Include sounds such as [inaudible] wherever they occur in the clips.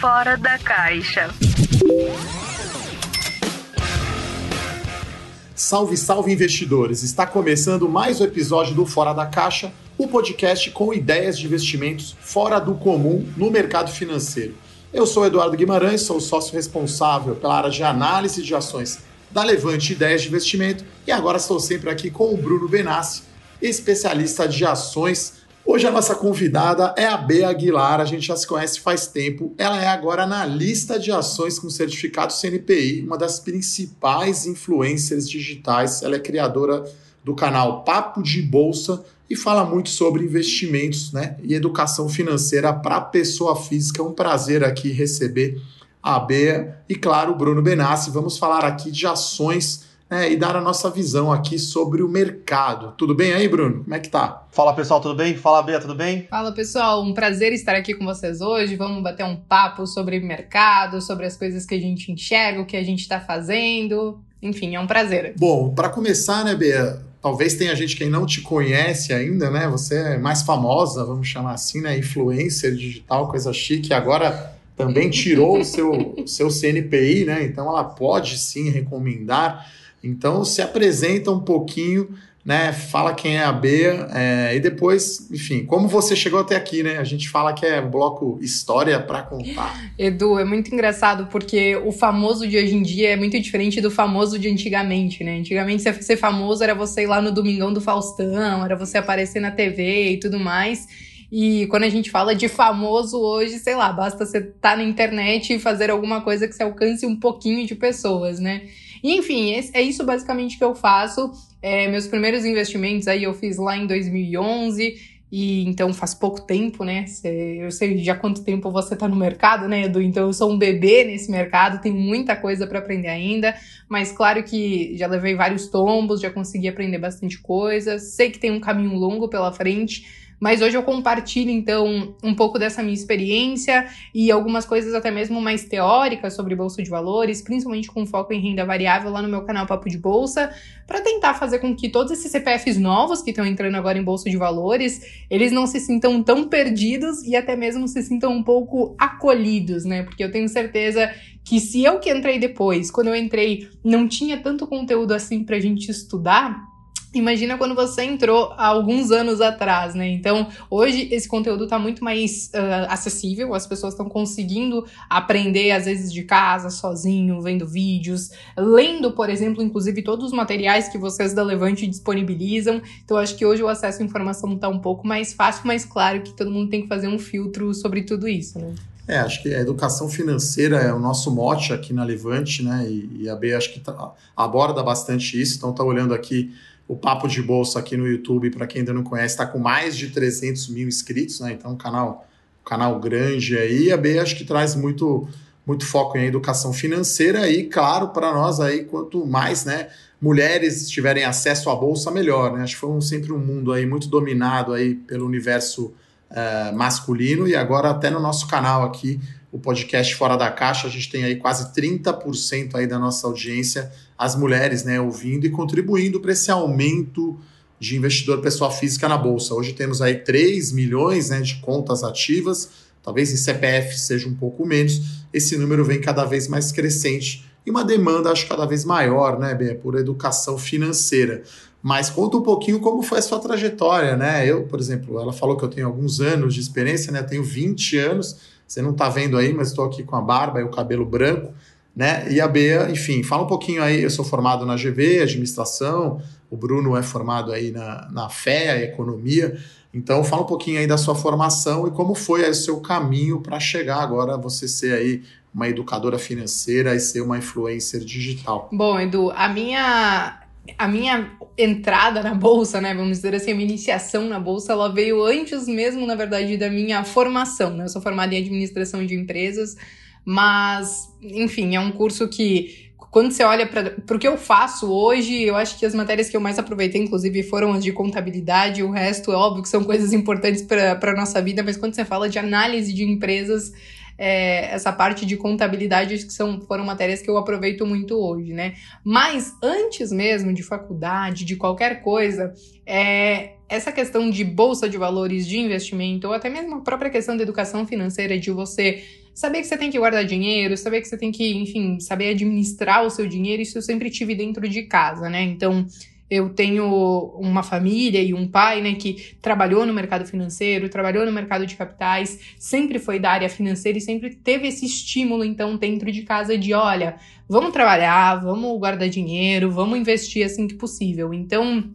Fora da caixa. Salve, salve investidores! Está começando mais um episódio do Fora da Caixa, o podcast com ideias de investimentos fora do comum no mercado financeiro. Eu sou Eduardo Guimarães, sou sócio responsável pela área de análise de ações da Levante Ideias de Investimento e agora estou sempre aqui com o Bruno Benassi, especialista de ações. Hoje a nossa convidada é a Bea Aguilar, a gente já se conhece faz tempo. Ela é agora analista de ações com certificado CNPI, uma das principais influencers digitais. Ela é criadora do canal Papo de Bolsa e fala muito sobre investimentos né, e educação financeira para pessoa física. É um prazer aqui receber a Bea e, claro, o Bruno Benassi. Vamos falar aqui de ações né, e dar a nossa visão aqui sobre o mercado. Tudo bem aí, Bruno? Como é que tá? Fala pessoal, tudo bem? Fala Bea, tudo bem? Fala pessoal, um prazer estar aqui com vocês hoje. Vamos bater um papo sobre mercado, sobre as coisas que a gente enxerga, o que a gente está fazendo. Enfim, é um prazer. Bom, para começar, né, Bea? Talvez tenha gente que não te conhece ainda, né? Você é mais famosa, vamos chamar assim, né? Influencer digital, coisa chique. Agora também tirou o seu, [laughs] seu CNPI, né? Então ela pode sim recomendar. Então se apresenta um pouquinho, né? Fala quem é a Bea é, e depois, enfim, como você chegou até aqui, né? A gente fala que é bloco história para contar. Edu, é muito engraçado porque o famoso de hoje em dia é muito diferente do famoso de antigamente, né? Antigamente você ser famoso era você ir lá no Domingão do Faustão, era você aparecer na TV e tudo mais. E quando a gente fala de famoso hoje, sei lá, basta você estar tá na internet e fazer alguma coisa que você alcance um pouquinho de pessoas, né? Enfim, é isso basicamente que eu faço. É, meus primeiros investimentos aí eu fiz lá em 2011. E então faz pouco tempo, né? Eu sei já quanto tempo você tá no mercado, né, Edu? Então eu sou um bebê nesse mercado, tem muita coisa para aprender ainda, mas claro que já levei vários tombos, já consegui aprender bastante coisa. Sei que tem um caminho longo pela frente, mas hoje eu compartilho, então, um pouco dessa minha experiência e algumas coisas até mesmo mais teóricas sobre bolsa de valores, principalmente com foco em renda variável lá no meu canal Papo de Bolsa, para tentar fazer com que todos esses CPFs novos que estão entrando agora em bolsa de valores, eles não se sintam tão perdidos e até mesmo se sintam um pouco acolhidos, né? Porque eu tenho certeza que se eu que entrei depois, quando eu entrei, não tinha tanto conteúdo assim pra gente estudar, Imagina quando você entrou há alguns anos atrás, né? Então, hoje esse conteúdo está muito mais uh, acessível, as pessoas estão conseguindo aprender, às vezes, de casa, sozinho, vendo vídeos, lendo, por exemplo, inclusive todos os materiais que vocês da Levante disponibilizam. Então, acho que hoje o acesso à informação está um pouco mais fácil, mas claro que todo mundo tem que fazer um filtro sobre tudo isso, né? É, acho que a educação financeira é o nosso mote aqui na Levante, né? E, e a B acho que tá, aborda bastante isso, então tá olhando aqui o Papo de Bolsa aqui no YouTube, para quem ainda não conhece, está com mais de 300 mil inscritos, né? Então, canal, um canal grande aí. A B acho que traz muito, muito foco em educação financeira e, claro, para nós aí, quanto mais, né? Mulheres tiverem acesso à bolsa, melhor, né? Acho que foi um, sempre um mundo aí muito dominado aí pelo universo uh, masculino e agora até no nosso canal aqui, o podcast Fora da Caixa, a gente tem aí quase 30% aí da nossa audiência as mulheres né, ouvindo e contribuindo para esse aumento de investidor pessoa física na Bolsa. Hoje temos aí 3 milhões né, de contas ativas, talvez em CPF seja um pouco menos, esse número vem cada vez mais crescente e uma demanda, acho, cada vez maior, né, Bia, por educação financeira. Mas conta um pouquinho como foi a sua trajetória, né? Eu, por exemplo, ela falou que eu tenho alguns anos de experiência, né? Eu tenho 20 anos, você não está vendo aí, mas estou aqui com a barba e o cabelo branco né? E a Bea, enfim, fala um pouquinho aí, eu sou formado na GV, administração, o Bruno é formado aí na, na FEA, economia, então fala um pouquinho aí da sua formação e como foi o seu caminho para chegar agora você ser aí uma educadora financeira e ser uma influencer digital. Bom, Edu, a minha a minha entrada na bolsa, né, vamos dizer assim, a minha iniciação na bolsa, ela veio antes mesmo, na verdade, da minha formação, né? Eu sou formada em administração de empresas, mas, enfim, é um curso que quando você olha para o que eu faço hoje, eu acho que as matérias que eu mais aproveitei, inclusive, foram as de contabilidade. O resto, é óbvio que são coisas importantes para a nossa vida, mas quando você fala de análise de empresas, é, essa parte de contabilidade acho que são, foram matérias que eu aproveito muito hoje, né? Mas antes mesmo de faculdade, de qualquer coisa, é, essa questão de bolsa de valores, de investimento, ou até mesmo a própria questão da educação financeira, de você saber que você tem que guardar dinheiro, saber que você tem que, enfim, saber administrar o seu dinheiro, isso eu sempre tive dentro de casa, né? Então, eu tenho uma família e um pai, né, que trabalhou no mercado financeiro, trabalhou no mercado de capitais, sempre foi da área financeira e sempre teve esse estímulo, então, dentro de casa de, olha, vamos trabalhar, vamos guardar dinheiro, vamos investir assim que possível. Então,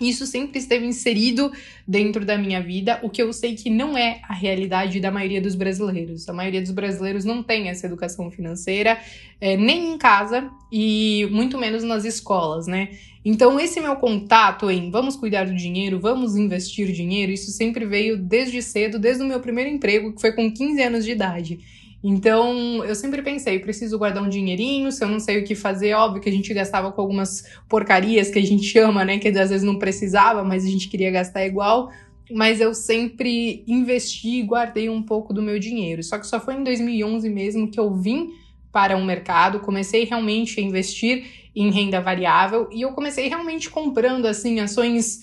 isso sempre esteve inserido dentro da minha vida, o que eu sei que não é a realidade da maioria dos brasileiros. A maioria dos brasileiros não tem essa educação financeira, é, nem em casa e muito menos nas escolas, né? Então, esse meu contato em vamos cuidar do dinheiro, vamos investir dinheiro, isso sempre veio desde cedo, desde o meu primeiro emprego, que foi com 15 anos de idade. Então, eu sempre pensei, preciso guardar um dinheirinho, se eu não sei o que fazer, óbvio que a gente gastava com algumas porcarias que a gente chama, né, que às vezes não precisava, mas a gente queria gastar igual, mas eu sempre investi e guardei um pouco do meu dinheiro. Só que só foi em 2011 mesmo que eu vim para um mercado, comecei realmente a investir em renda variável e eu comecei realmente comprando assim ações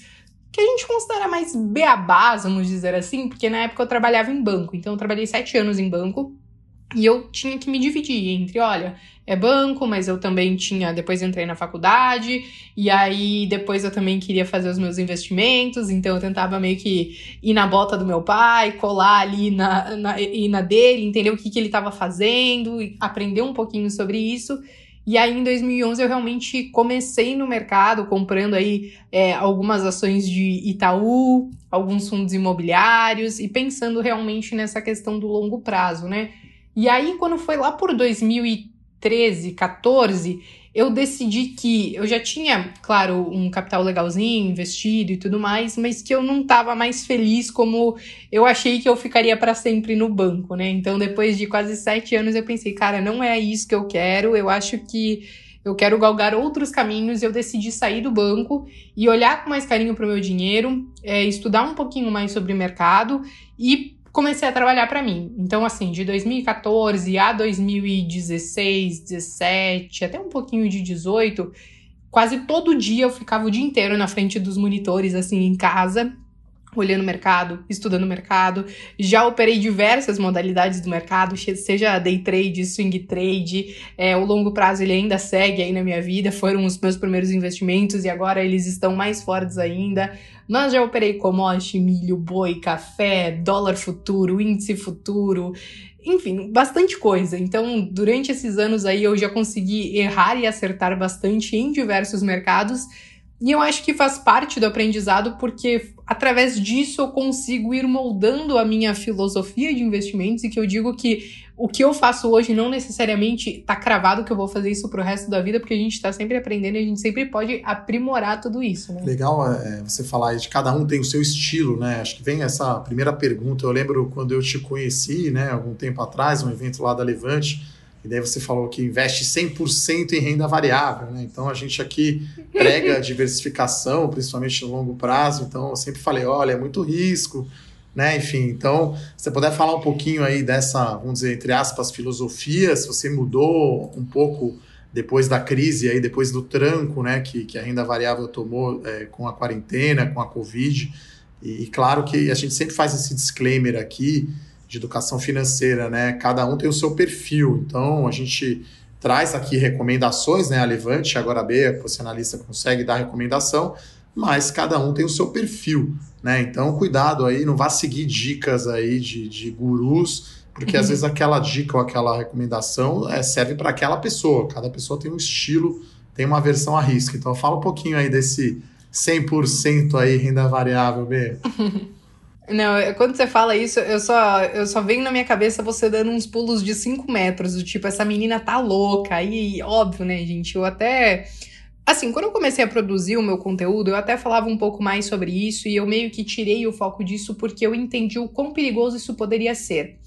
que a gente considera mais beabás, vamos dizer assim, porque na época eu trabalhava em banco, então eu trabalhei sete anos em banco e eu tinha que me dividir entre, olha, é banco, mas eu também tinha. Depois entrei na faculdade, e aí depois eu também queria fazer os meus investimentos, então eu tentava meio que ir na bota do meu pai, colar ali na, na, e na dele, entender o que, que ele estava fazendo, aprender um pouquinho sobre isso. E aí, em 2011, eu realmente comecei no mercado comprando aí é, algumas ações de Itaú, alguns fundos imobiliários e pensando realmente nessa questão do longo prazo, né? E aí, quando foi lá por 2013, 14, eu decidi que eu já tinha, claro, um capital legalzinho, investido e tudo mais, mas que eu não estava mais feliz como eu achei que eu ficaria para sempre no banco, né? Então, depois de quase sete anos, eu pensei, cara, não é isso que eu quero, eu acho que eu quero galgar outros caminhos eu decidi sair do banco e olhar com mais carinho para o meu dinheiro, é, estudar um pouquinho mais sobre o mercado e comecei a trabalhar para mim. Então, assim, de 2014 a 2016, 17, até um pouquinho de 18, quase todo dia eu ficava o dia inteiro na frente dos monitores, assim, em casa, olhando o mercado, estudando o mercado. Já operei diversas modalidades do mercado, seja day trade, swing trade. É, o longo prazo ele ainda segue aí na minha vida, foram os meus primeiros investimentos e agora eles estão mais fortes ainda. Mas já operei commodity, milho, boi, café, dólar futuro, índice futuro, enfim, bastante coisa. Então, durante esses anos aí eu já consegui errar e acertar bastante em diversos mercados. E eu acho que faz parte do aprendizado porque através disso eu consigo ir moldando a minha filosofia de investimentos e que eu digo que o que eu faço hoje não necessariamente tá cravado que eu vou fazer isso pro resto da vida, porque a gente tá sempre aprendendo e a gente sempre pode aprimorar tudo isso, né? Legal é, você falar de cada um tem o seu estilo, né? Acho que vem essa primeira pergunta. Eu lembro quando eu te conheci, né, algum tempo atrás, um evento lá da Levante, e daí você falou que investe 100% em renda variável, né? Então a gente aqui prega [laughs] diversificação, principalmente no longo prazo. Então eu sempre falei, olha, é muito risco, né? Enfim, então, se você puder falar um pouquinho aí dessa, vamos dizer, entre aspas, filosofia, se você mudou um pouco depois da crise, aí, depois do tranco né, que, que a renda variável tomou é, com a quarentena, com a Covid. E, e, claro que a gente sempre faz esse disclaimer aqui de educação financeira, né? Cada um tem o seu perfil. Então, a gente traz aqui recomendações, né? A Levante, agora a que você analista, consegue dar recomendação, mas cada um tem o seu perfil, né? Então, cuidado aí, não vá seguir dicas aí de, de gurus, porque uhum. às vezes aquela dica ou aquela recomendação é, serve para aquela pessoa. Cada pessoa tem um estilo, tem uma versão a risco. Então, fala um pouquinho aí desse 100% aí renda variável, B. [laughs] Não, quando você fala isso, eu só, eu só venho na minha cabeça você dando uns pulos de 5 metros, do tipo, essa menina tá louca. Aí, óbvio, né, gente? Eu até Assim, quando eu comecei a produzir o meu conteúdo, eu até falava um pouco mais sobre isso e eu meio que tirei o foco disso porque eu entendi o quão perigoso isso poderia ser.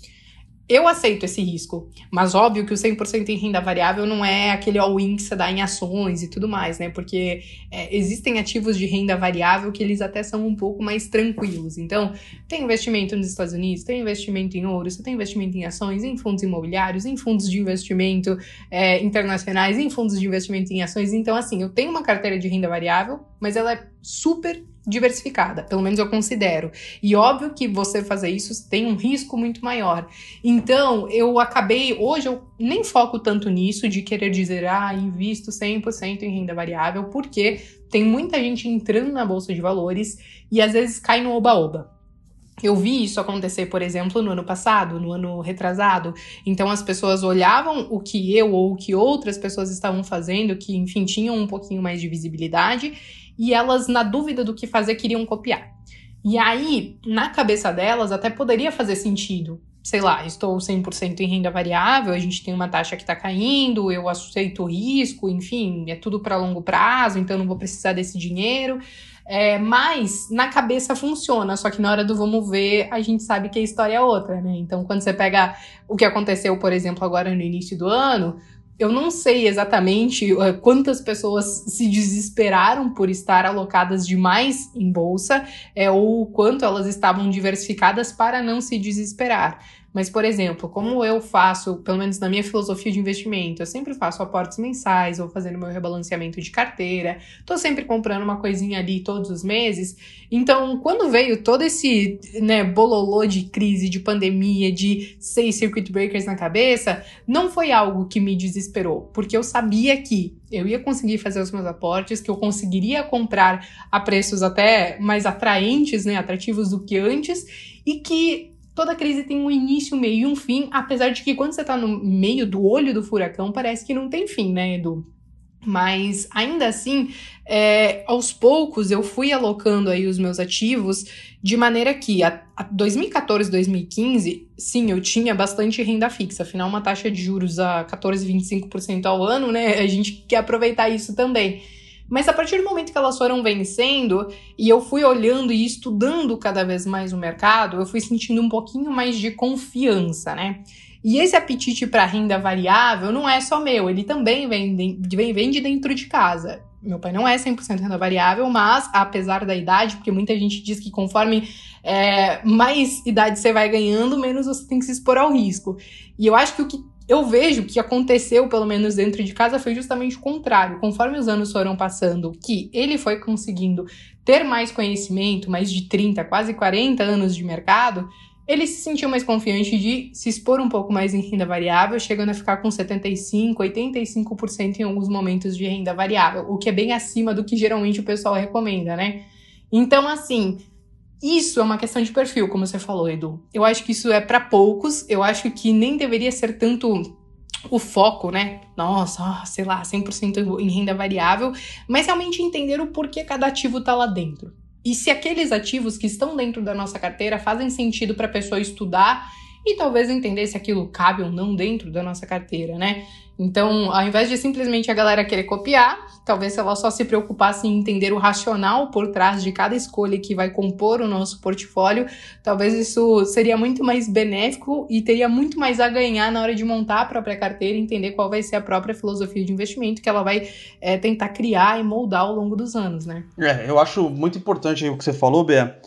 Eu aceito esse risco, mas óbvio que o 100% em renda variável não é aquele all-in que você dá em ações e tudo mais, né? Porque é, existem ativos de renda variável que eles até são um pouco mais tranquilos. Então, tem investimento nos Estados Unidos, tem investimento em ouro, você tem investimento em ações, em fundos imobiliários, em fundos de investimento é, internacionais, em fundos de investimento em ações. Então, assim, eu tenho uma carteira de renda variável, mas ela é super diversificada, pelo menos eu considero. E óbvio que você fazer isso tem um risco muito maior. Então, eu acabei, hoje eu nem foco tanto nisso de querer dizer, ah, invisto 100% em renda variável, porque tem muita gente entrando na bolsa de valores e às vezes cai no oba-oba. Eu vi isso acontecer, por exemplo, no ano passado, no ano retrasado. Então as pessoas olhavam o que eu ou o que outras pessoas estavam fazendo, que enfim tinham um pouquinho mais de visibilidade, e elas, na dúvida do que fazer, queriam copiar. E aí, na cabeça delas, até poderia fazer sentido. Sei lá, estou 100% em renda variável, a gente tem uma taxa que está caindo, eu aceito o risco, enfim, é tudo para longo prazo, então não vou precisar desse dinheiro. É, mas na cabeça funciona, só que na hora do vamos ver, a gente sabe que a história é outra, né? Então, quando você pega o que aconteceu, por exemplo, agora no início do ano, eu não sei exatamente uh, quantas pessoas se desesperaram por estar alocadas demais em bolsa, é, ou quanto elas estavam diversificadas para não se desesperar. Mas, por exemplo, como eu faço, pelo menos na minha filosofia de investimento, eu sempre faço aportes mensais, vou fazendo meu rebalanceamento de carteira, tô sempre comprando uma coisinha ali todos os meses. Então, quando veio todo esse né, bololô de crise, de pandemia, de seis circuit breakers na cabeça, não foi algo que me desesperou, porque eu sabia que eu ia conseguir fazer os meus aportes, que eu conseguiria comprar a preços até mais atraentes, né, atrativos do que antes, e que toda crise tem um início, um meio e um fim, apesar de que quando você tá no meio do olho do furacão, parece que não tem fim, né, Edu? Mas ainda assim, é, aos poucos eu fui alocando aí os meus ativos de maneira que a, a 2014, 2015, sim, eu tinha bastante renda fixa, afinal uma taxa de juros a 14, 25% ao ano, né? A gente quer aproveitar isso também. Mas a partir do momento que elas foram vencendo e eu fui olhando e estudando cada vez mais o mercado, eu fui sentindo um pouquinho mais de confiança, né? E esse apetite para renda variável não é só meu, ele também vem de, vem, de dentro de casa. Meu pai não é 100% renda variável, mas apesar da idade, porque muita gente diz que conforme é, mais idade você vai ganhando, menos você tem que se expor ao risco. E eu acho que o que eu vejo que aconteceu, pelo menos dentro de casa, foi justamente o contrário. Conforme os anos foram passando, que ele foi conseguindo ter mais conhecimento, mais de 30, quase 40 anos de mercado, ele se sentiu mais confiante de se expor um pouco mais em renda variável, chegando a ficar com 75, 85% em alguns momentos de renda variável, o que é bem acima do que geralmente o pessoal recomenda, né? Então, assim, isso é uma questão de perfil, como você falou, Edu. Eu acho que isso é para poucos. Eu acho que nem deveria ser tanto o foco, né? Nossa, sei lá, 100% em renda variável, mas realmente entender o porquê cada ativo tá lá dentro. E se aqueles ativos que estão dentro da nossa carteira fazem sentido para a pessoa estudar e talvez entender se aquilo cabe ou não dentro da nossa carteira, né? Então, ao invés de simplesmente a galera querer copiar, talvez se ela só se preocupasse em entender o racional por trás de cada escolha que vai compor o nosso portfólio, talvez isso seria muito mais benéfico e teria muito mais a ganhar na hora de montar a própria carteira e entender qual vai ser a própria filosofia de investimento que ela vai é, tentar criar e moldar ao longo dos anos, né? É, eu acho muito importante o que você falou, Bea,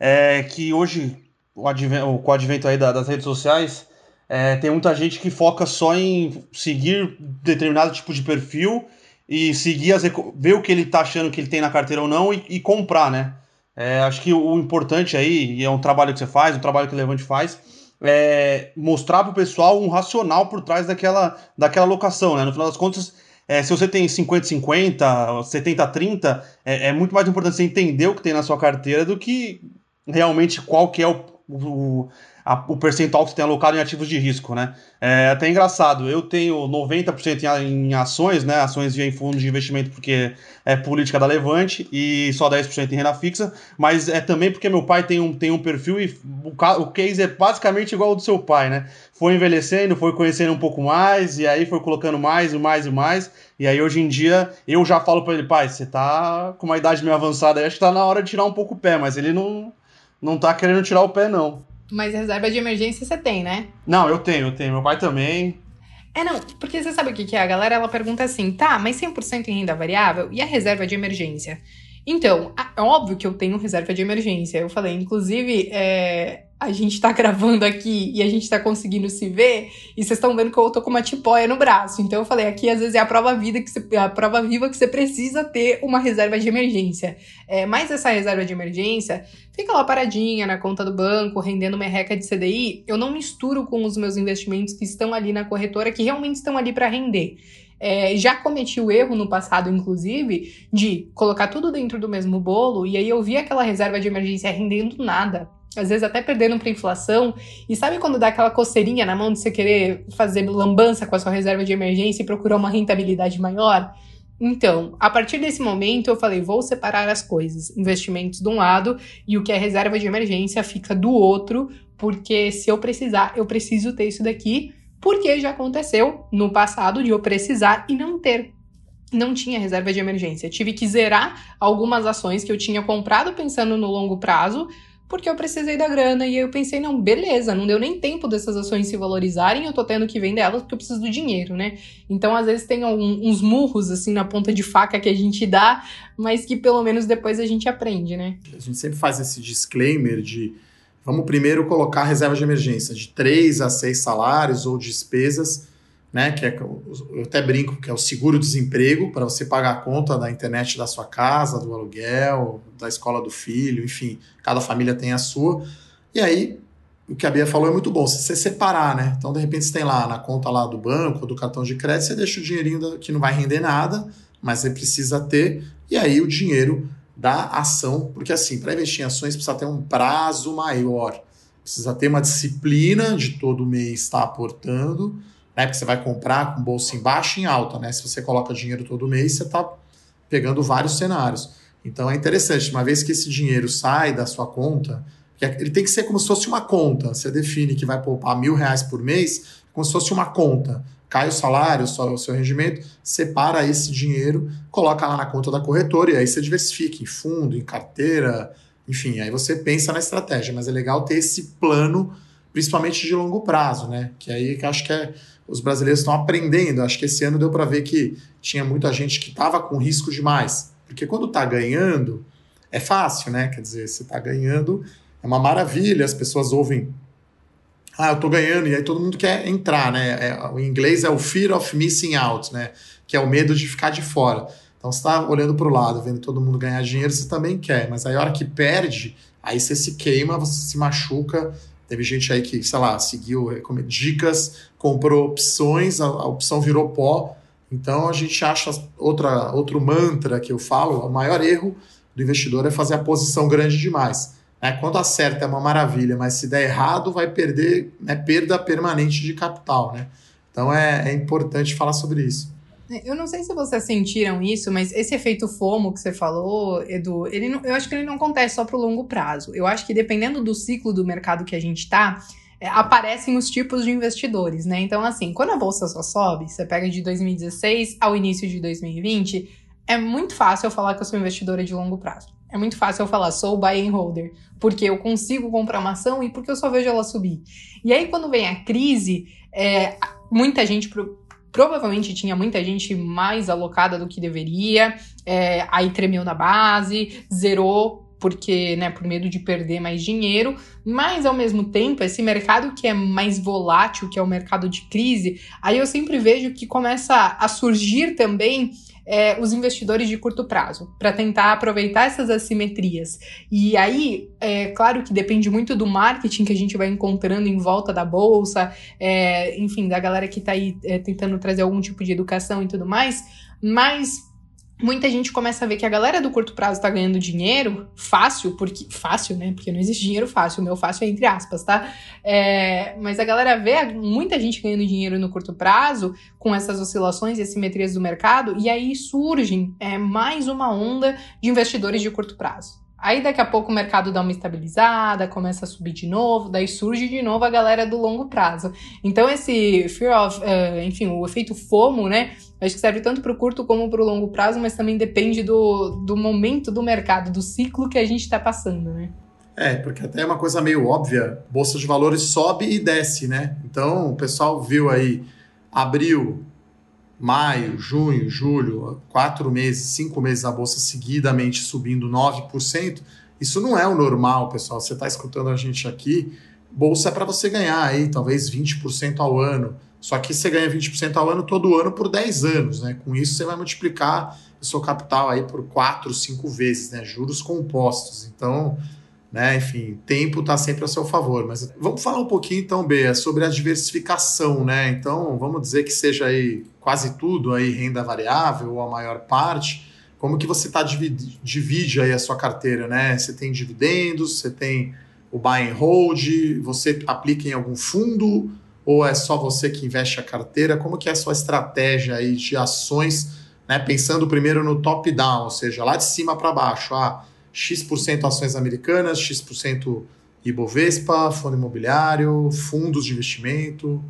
é que hoje, o advento, com o advento aí das redes sociais, é, tem muita gente que foca só em seguir determinado tipo de perfil e seguir as, ver o que ele tá achando que ele tem na carteira ou não e, e comprar, né? É, acho que o importante aí, e é um trabalho que você faz, um trabalho que o Levante faz, é mostrar para o pessoal um racional por trás daquela, daquela locação, né? No final das contas, é, se você tem 50-50, 70-30, é, é, muito mais importante você entender o que tem na sua carteira do que realmente qual que é o, o a, o percentual que você tem alocado em ativos de risco, né? É até engraçado, eu tenho 90% em, em ações, né? Ações em fundos de investimento porque é política da Levante e só 10% em renda fixa, mas é também porque meu pai tem um, tem um perfil e o, o case é basicamente igual ao do seu pai, né? Foi envelhecendo, foi conhecendo um pouco mais e aí foi colocando mais e mais e mais. E aí hoje em dia eu já falo para ele, pai, você tá com uma idade meio avançada, acho que tá na hora de tirar um pouco o pé, mas ele não não tá querendo tirar o pé não. Mas reserva de emergência você tem, né? Não, eu tenho, eu tenho. Meu pai também. É, não, porque você sabe o que, que é? A galera ela pergunta assim, tá, mas 100% em renda variável e a reserva de emergência? Então, é óbvio que eu tenho reserva de emergência. Eu falei, inclusive, é, a gente tá gravando aqui e a gente tá conseguindo se ver, e vocês estão vendo que eu tô com uma tipóia no braço. Então eu falei, aqui às vezes é a prova vida que você, a prova viva que você precisa ter uma reserva de emergência. É, mas essa reserva de emergência fica lá paradinha na conta do banco, rendendo uma reca de CDI. Eu não misturo com os meus investimentos que estão ali na corretora, que realmente estão ali para render. É, já cometi o erro no passado, inclusive, de colocar tudo dentro do mesmo bolo e aí eu vi aquela reserva de emergência rendendo nada às vezes até perdendo para inflação. E sabe quando dá aquela coceirinha na mão de você querer fazer lambança com a sua reserva de emergência e procurar uma rentabilidade maior? Então, a partir desse momento eu falei, vou separar as coisas, investimentos de um lado e o que é reserva de emergência fica do outro, porque se eu precisar, eu preciso ter isso daqui, porque já aconteceu no passado de eu precisar e não ter. Não tinha reserva de emergência. Tive que zerar algumas ações que eu tinha comprado pensando no longo prazo, porque eu precisei da grana. E eu pensei, não, beleza, não deu nem tempo dessas ações se valorizarem, eu tô tendo que vender elas porque eu preciso do dinheiro, né? Então, às vezes, tem um, uns murros, assim, na ponta de faca que a gente dá, mas que pelo menos depois a gente aprende, né? A gente sempre faz esse disclaimer de vamos primeiro colocar reserva de emergência de três a seis salários ou despesas né? Que é, eu até brinco que é o seguro-desemprego para você pagar a conta da internet da sua casa, do aluguel, da escola do filho, enfim, cada família tem a sua. E aí, o que a Bia falou é muito bom, se você separar, né? Então, de repente, você tem lá na conta lá do banco, do cartão de crédito, você deixa o dinheirinho que não vai render nada, mas você precisa ter, e aí o dinheiro da ação, porque assim, para investir em ações precisa ter um prazo maior, precisa ter uma disciplina de todo mês estar aportando, né? Porque você vai comprar com bolsa em baixa e em alta, né? Se você coloca dinheiro todo mês, você está pegando vários cenários. Então é interessante, uma vez que esse dinheiro sai da sua conta, ele tem que ser como se fosse uma conta. Você define que vai poupar mil reais por mês, como se fosse uma conta. Cai o salário, o seu rendimento, separa esse dinheiro, coloca lá na conta da corretora e aí você diversifica em fundo, em carteira, enfim, aí você pensa na estratégia. Mas é legal ter esse plano, principalmente de longo prazo, né? Que aí que acho que é os brasileiros estão aprendendo. Acho que esse ano deu para ver que tinha muita gente que estava com risco demais. Porque quando está ganhando, é fácil, né? Quer dizer, você está ganhando, é uma maravilha, as pessoas ouvem. Ah, eu estou ganhando, e aí todo mundo quer entrar, né? É, o inglês é o fear of missing out, né? Que é o medo de ficar de fora. Então você está olhando para o lado, vendo todo mundo ganhar dinheiro, você também quer, mas aí a hora que perde, aí você se queima, você se machuca Teve gente aí que, sei lá, seguiu dicas, comprou opções, a, a opção virou pó. Então a gente acha outra, outro mantra que eu falo, o maior erro do investidor é fazer a posição grande demais. Né? Quando acerta é uma maravilha, mas se der errado, vai perder né, perda permanente de capital. Né? Então é, é importante falar sobre isso. Eu não sei se vocês sentiram isso, mas esse efeito FOMO que você falou, Edu, ele não, eu acho que ele não acontece só para o longo prazo. Eu acho que dependendo do ciclo do mercado que a gente está, é, aparecem os tipos de investidores, né? Então, assim, quando a bolsa só sobe, você pega de 2016 ao início de 2020, é muito fácil eu falar que eu sou investidora de longo prazo. É muito fácil eu falar, sou buy and holder, porque eu consigo comprar uma ação e porque eu só vejo ela subir. E aí, quando vem a crise, é, muita gente provavelmente tinha muita gente mais alocada do que deveria, é, aí tremeu na base, zerou porque, né, por medo de perder mais dinheiro, mas ao mesmo tempo, esse mercado que é mais volátil, que é o mercado de crise, aí eu sempre vejo que começa a surgir também é, os investidores de curto prazo, para tentar aproveitar essas assimetrias. E aí, é claro que depende muito do marketing que a gente vai encontrando em volta da bolsa, é, enfim, da galera que está aí é, tentando trazer algum tipo de educação e tudo mais, mas muita gente começa a ver que a galera do curto prazo tá ganhando dinheiro fácil, porque. Fácil, né? Porque não existe dinheiro fácil, o meu fácil é entre aspas, tá? É, mas a galera vê muita gente ganhando dinheiro no curto prazo com essas oscilações e assimetrias do mercado, e aí surgem é, mais uma onda de investidores de curto prazo. Aí daqui a pouco o mercado dá uma estabilizada, começa a subir de novo, daí surge de novo a galera do longo prazo. Então esse fear of, uh, enfim, o efeito FOMO, né? Acho que serve tanto para o curto como para o longo prazo, mas também depende do, do momento do mercado, do ciclo que a gente está passando, né? É, porque até é uma coisa meio óbvia, bolsa de valores sobe e desce, né? Então o pessoal viu aí abril, maio, junho, julho, quatro meses, cinco meses a bolsa seguidamente subindo 9%, Isso não é o normal, pessoal. Você está escutando a gente aqui, bolsa é para você ganhar aí talvez 20% ao ano. Só que você ganha 20% ao ano todo ano por 10 anos, né? Com isso você vai multiplicar o seu capital aí por 4, 5 vezes, né? Juros compostos. Então, né, enfim, tempo está sempre a seu favor. Mas vamos falar um pouquinho então, Bea, sobre a diversificação, né? Então, vamos dizer que seja aí quase tudo aí renda variável ou a maior parte. Como que você tá divide, divide aí a sua carteira, né? Você tem dividendos, você tem o buy and hold, você aplica em algum fundo ou é só você que investe a carteira? Como que é a sua estratégia aí de ações, né? Pensando primeiro no top down, ou seja, lá de cima para baixo, ah, X% ações americanas, X% Ibovespa, fundo imobiliário, fundos de investimento.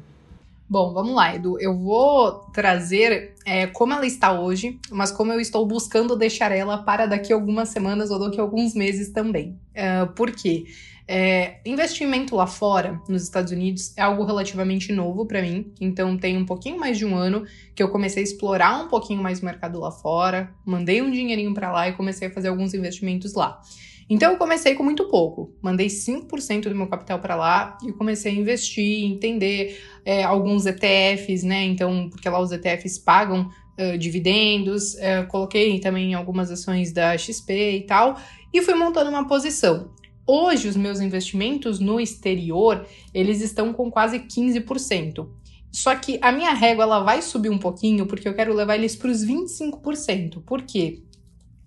Bom, vamos lá, Edu. Eu vou trazer é, como ela está hoje, mas como eu estou buscando deixar ela para daqui algumas semanas ou daqui alguns meses também. Uh, por quê? É, investimento lá fora, nos Estados Unidos, é algo relativamente novo para mim. Então, tem um pouquinho mais de um ano que eu comecei a explorar um pouquinho mais o mercado lá fora, mandei um dinheirinho para lá e comecei a fazer alguns investimentos lá. Então, eu comecei com muito pouco. Mandei 5% do meu capital para lá e comecei a investir, entender é, alguns ETFs, né? Então, porque lá os ETFs pagam uh, dividendos. Uh, coloquei também algumas ações da XP e tal. E fui montando uma posição. Hoje, os meus investimentos no exterior, eles estão com quase 15%. Só que a minha régua ela vai subir um pouquinho porque eu quero levar eles para os 25%. Por quê?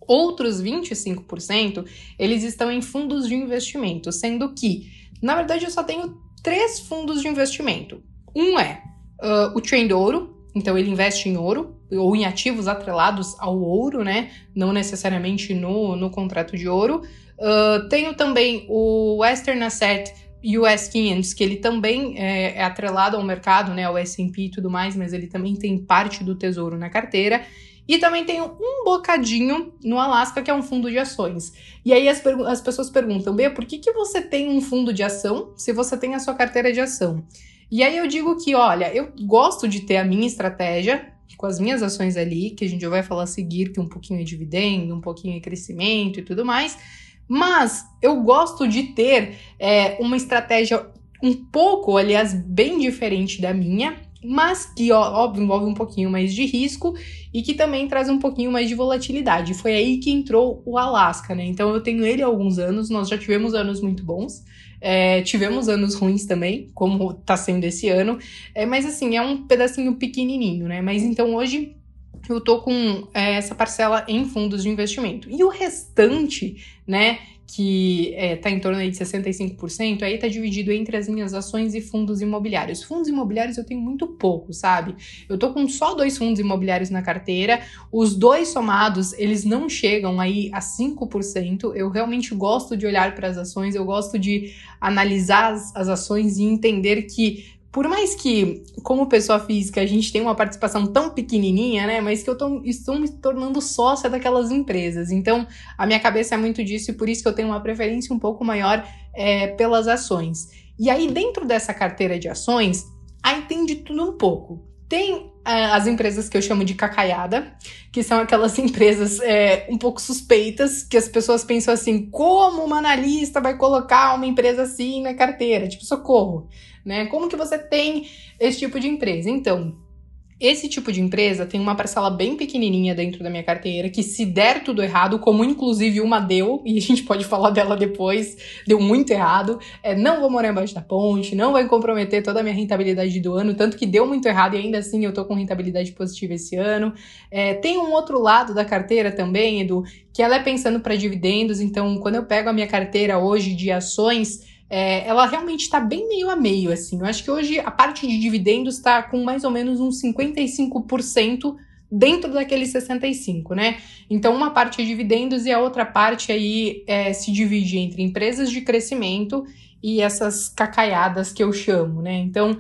Outros 25%, eles estão em fundos de investimento, sendo que, na verdade, eu só tenho três fundos de investimento. Um é uh, o Trend Ouro, então ele investe em ouro ou em ativos atrelados ao ouro, né? Não necessariamente no, no contrato de ouro. Uh, tenho também o Western Asset US 500, que ele também é, é atrelado ao mercado, né, ao S&P e tudo mais, mas ele também tem parte do tesouro na carteira. E também tenho um bocadinho no Alasca, que é um fundo de ações. E aí as, as pessoas perguntam, Bia, por que, que você tem um fundo de ação se você tem a sua carteira de ação? E aí eu digo que, olha, eu gosto de ter a minha estratégia com as minhas ações ali, que a gente vai falar a seguir, que um pouquinho é dividendo, um pouquinho é crescimento e tudo mais. Mas eu gosto de ter é, uma estratégia um pouco, aliás, bem diferente da minha, mas que, óbvio, envolve um pouquinho mais de risco e que também traz um pouquinho mais de volatilidade. Foi aí que entrou o Alasca, né? Então eu tenho ele há alguns anos, nós já tivemos anos muito bons, é, tivemos anos ruins também, como tá sendo esse ano, é, mas assim, é um pedacinho pequenininho, né? Mas então hoje eu tô com é, essa parcela em fundos de investimento. E o restante, né, que está é, em torno aí de 65%, aí está dividido entre as minhas ações e fundos imobiliários. Fundos imobiliários eu tenho muito pouco, sabe? Eu tô com só dois fundos imobiliários na carteira, os dois somados, eles não chegam aí a 5%. Eu realmente gosto de olhar para as ações, eu gosto de analisar as, as ações e entender que por mais que, como pessoa física, a gente tenha uma participação tão pequenininha, né? Mas que eu tô, estou me tornando sócia daquelas empresas. Então, a minha cabeça é muito disso e por isso que eu tenho uma preferência um pouco maior é, pelas ações. E aí, dentro dessa carteira de ações, aí tem de tudo um pouco. Tem é, as empresas que eu chamo de cacaiada, que são aquelas [laughs] empresas é, um pouco suspeitas, que as pessoas pensam assim: como uma analista vai colocar uma empresa assim na carteira? Tipo, socorro né? Como que você tem esse tipo de empresa? Então, esse tipo de empresa tem uma parcela bem pequenininha dentro da minha carteira, que se der tudo errado, como inclusive uma deu, e a gente pode [laughs] falar dela depois, deu muito errado, é, não vou morar embaixo da ponte, não vai comprometer toda a minha rentabilidade do ano, tanto que deu muito errado e ainda assim eu tô com rentabilidade positiva esse ano. É, tem um outro lado da carteira também, Edu, que ela é pensando para dividendos, então quando eu pego a minha carteira hoje de ações, é, ela realmente está bem meio a meio, assim. Eu acho que hoje a parte de dividendos está com mais ou menos uns 55% dentro daqueles 65, né? Então, uma parte é dividendos e a outra parte aí é, se divide entre empresas de crescimento e essas cacaiadas que eu chamo, né? Então,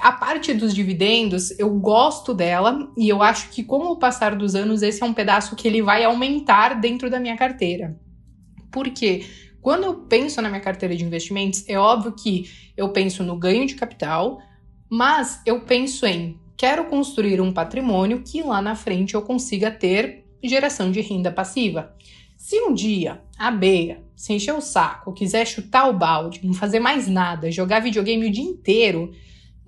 a parte dos dividendos, eu gosto dela e eu acho que com o passar dos anos, esse é um pedaço que ele vai aumentar dentro da minha carteira. Por quê? Quando eu penso na minha carteira de investimentos, é óbvio que eu penso no ganho de capital, mas eu penso em quero construir um patrimônio que lá na frente eu consiga ter geração de renda passiva. Se um dia a Beia se encher o saco, quiser chutar o balde, não fazer mais nada, jogar videogame o dia inteiro,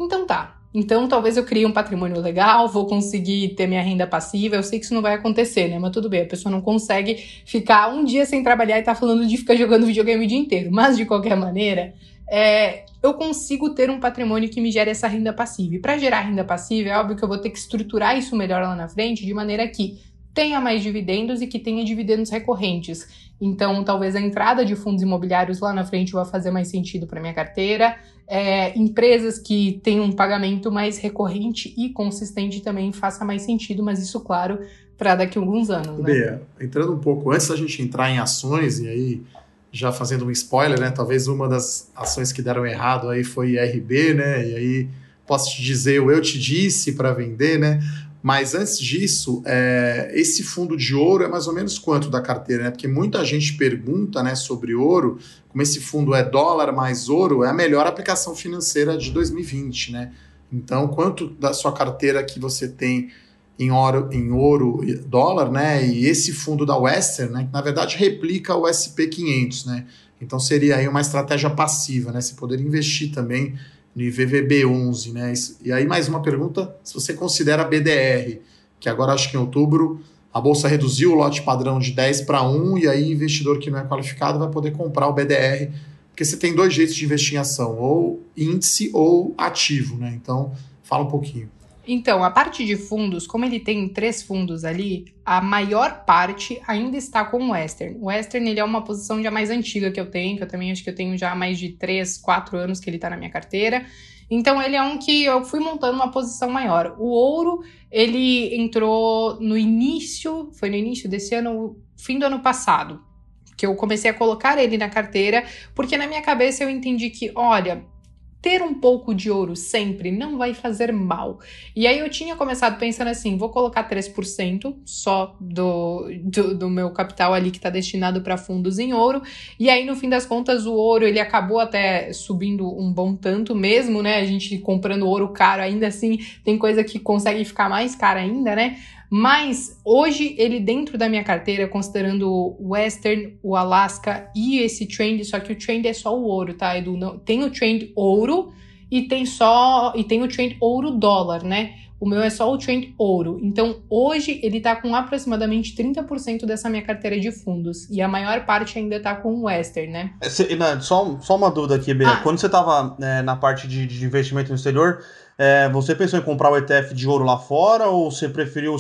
então tá. Então talvez eu crie um patrimônio legal, vou conseguir ter minha renda passiva. Eu sei que isso não vai acontecer, né? Mas tudo bem, a pessoa não consegue ficar um dia sem trabalhar e tá falando de ficar jogando videogame o dia inteiro. Mas de qualquer maneira, é, eu consigo ter um patrimônio que me gere essa renda passiva. E para gerar renda passiva, é óbvio que eu vou ter que estruturar isso melhor lá na frente, de maneira que tenha mais dividendos e que tenha dividendos recorrentes. Então, talvez a entrada de fundos imobiliários lá na frente vá fazer mais sentido para minha carteira. É, empresas que têm um pagamento mais recorrente e consistente também faça mais sentido, mas isso, claro, para daqui a alguns anos. Né? Bea, entrando um pouco antes da gente entrar em ações, e aí já fazendo um spoiler, né? Talvez uma das ações que deram errado aí foi IRB, né? E aí posso te dizer o eu te disse para vender, né? Mas antes disso, é, esse fundo de ouro é mais ou menos quanto da carteira, né? Porque muita gente pergunta né, sobre ouro, como esse fundo é dólar mais ouro, é a melhor aplicação financeira de 2020, né? Então, quanto da sua carteira que você tem em ouro, em ouro dólar, né? E esse fundo da Western, né? Que na verdade replica o SP500, né? Então seria aí uma estratégia passiva, né? Você poderia investir também no IVVB11, né? E aí mais uma pergunta, se você considera a BDR, que agora acho que em outubro a bolsa reduziu o lote padrão de 10 para 1 e aí investidor que não é qualificado vai poder comprar o BDR, porque você tem dois jeitos de investir em ação, ou índice ou ativo, né? Então, fala um pouquinho. Então, a parte de fundos, como ele tem três fundos ali, a maior parte ainda está com o Western. O Western ele é uma posição já mais antiga que eu tenho, que eu também acho que eu tenho já mais de três, quatro anos que ele está na minha carteira. Então, ele é um que eu fui montando uma posição maior. O ouro, ele entrou no início, foi no início desse ano, fim do ano passado, que eu comecei a colocar ele na carteira, porque na minha cabeça eu entendi que, olha, ter um pouco de ouro sempre não vai fazer mal. E aí eu tinha começado pensando assim, vou colocar 3% só do, do, do, meu capital ali que está destinado para fundos em ouro. E aí no fim das contas o ouro ele acabou até subindo um bom tanto mesmo, né? A gente comprando ouro caro ainda assim, tem coisa que consegue ficar mais cara ainda, né? Mas hoje ele dentro da minha carteira, considerando o Western, o Alaska e esse trend, só que o trend é só o ouro, tá, Edu? Não, tem o trend ouro e tem só e tem o trend ouro dólar, né? O meu é só o trend ouro. Então, hoje ele tá com aproximadamente 30% dessa minha carteira de fundos. E a maior parte ainda tá com o Western, né? É, só, só uma dúvida aqui, Bea. Ah. Quando você tava é, na parte de, de investimento no exterior, é, você pensou em comprar o ETF de ouro lá fora ou você preferiu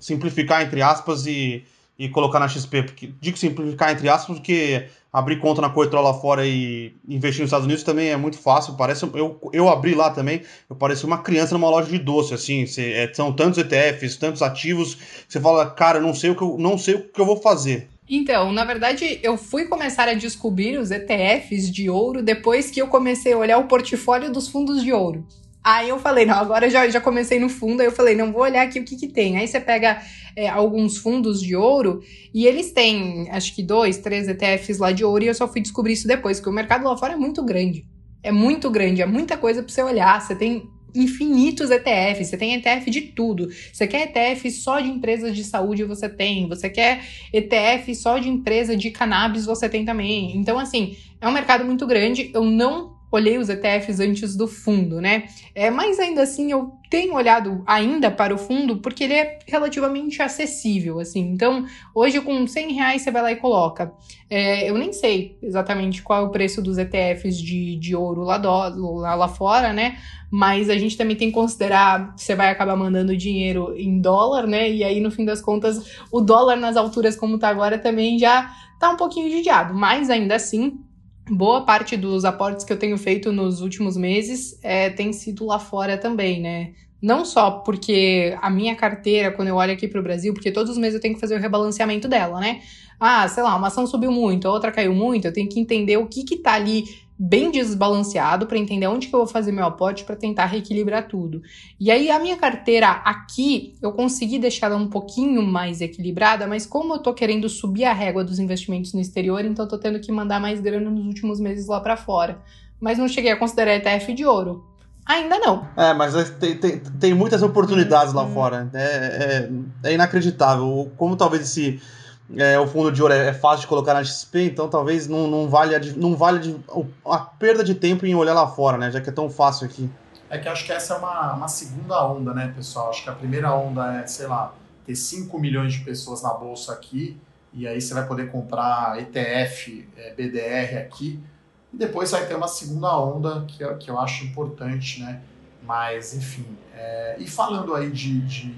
simplificar, entre aspas, e, e colocar na XP? Porque, digo simplificar, entre aspas, porque abrir conta na corretora lá fora e investir nos Estados Unidos também é muito fácil. Parece, eu, eu abri lá também, eu parecia uma criança numa loja de doce, assim. É, são tantos ETFs, tantos ativos, você fala, cara, não sei o que eu, não sei o que eu vou fazer. Então, na verdade, eu fui começar a descobrir os ETFs de ouro depois que eu comecei a olhar o portfólio dos fundos de ouro. Aí eu falei, não, agora já, já comecei no fundo, aí eu falei, não vou olhar aqui o que, que tem. Aí você pega é, alguns fundos de ouro e eles têm, acho que dois, três ETFs lá de ouro e eu só fui descobrir isso depois, porque o mercado lá fora é muito grande. É muito grande, é muita coisa para você olhar. Você tem infinitos ETFs, você tem ETF de tudo. Você quer ETF só de empresas de saúde, você tem. Você quer ETF só de empresa de cannabis, você tem também. Então, assim, é um mercado muito grande. Eu não olhei os ETFs antes do fundo, né? É, mas ainda assim eu tenho olhado ainda para o fundo porque ele é relativamente acessível, assim. Então, hoje com 100 reais você vai lá e coloca. É, eu nem sei exatamente qual é o preço dos ETFs de, de ouro lá, do, lá, fora, né? Mas a gente também tem que considerar que você vai acabar mandando dinheiro em dólar, né? E aí, no fim das contas, o dólar nas alturas como tá agora também já tá um pouquinho judiado. Mas ainda assim, boa parte dos aportes que eu tenho feito nos últimos meses é, tem sido lá fora também, né? Não só porque a minha carteira, quando eu olho aqui para o Brasil, porque todos os meses eu tenho que fazer o rebalanceamento dela, né? Ah, sei lá, uma ação subiu muito, a outra caiu muito, eu tenho que entender o que que tá ali bem desbalanceado para entender onde que eu vou fazer meu aporte para tentar reequilibrar tudo. E aí a minha carteira aqui, eu consegui deixar ela um pouquinho mais equilibrada, mas como eu tô querendo subir a régua dos investimentos no exterior, então eu tô tendo que mandar mais grana nos últimos meses lá para fora. Mas não cheguei a considerar ETF de ouro. Ainda não. É, mas tem, tem, tem muitas oportunidades lá uhum. fora. É, é, é inacreditável. Como talvez esse é, o fundo de ouro é, é, fácil de colocar na XP, então talvez não, não valha, não valha a perda de tempo em olhar lá fora, né? Já que é tão fácil aqui. É que acho que essa é uma, uma segunda onda, né, pessoal? Acho que a primeira onda é, sei lá, ter 5 milhões de pessoas na bolsa aqui, e aí você vai poder comprar ETF, é, BDR aqui, e depois vai ter uma segunda onda que, que eu acho importante, né? Mas, enfim. É... E falando aí de, de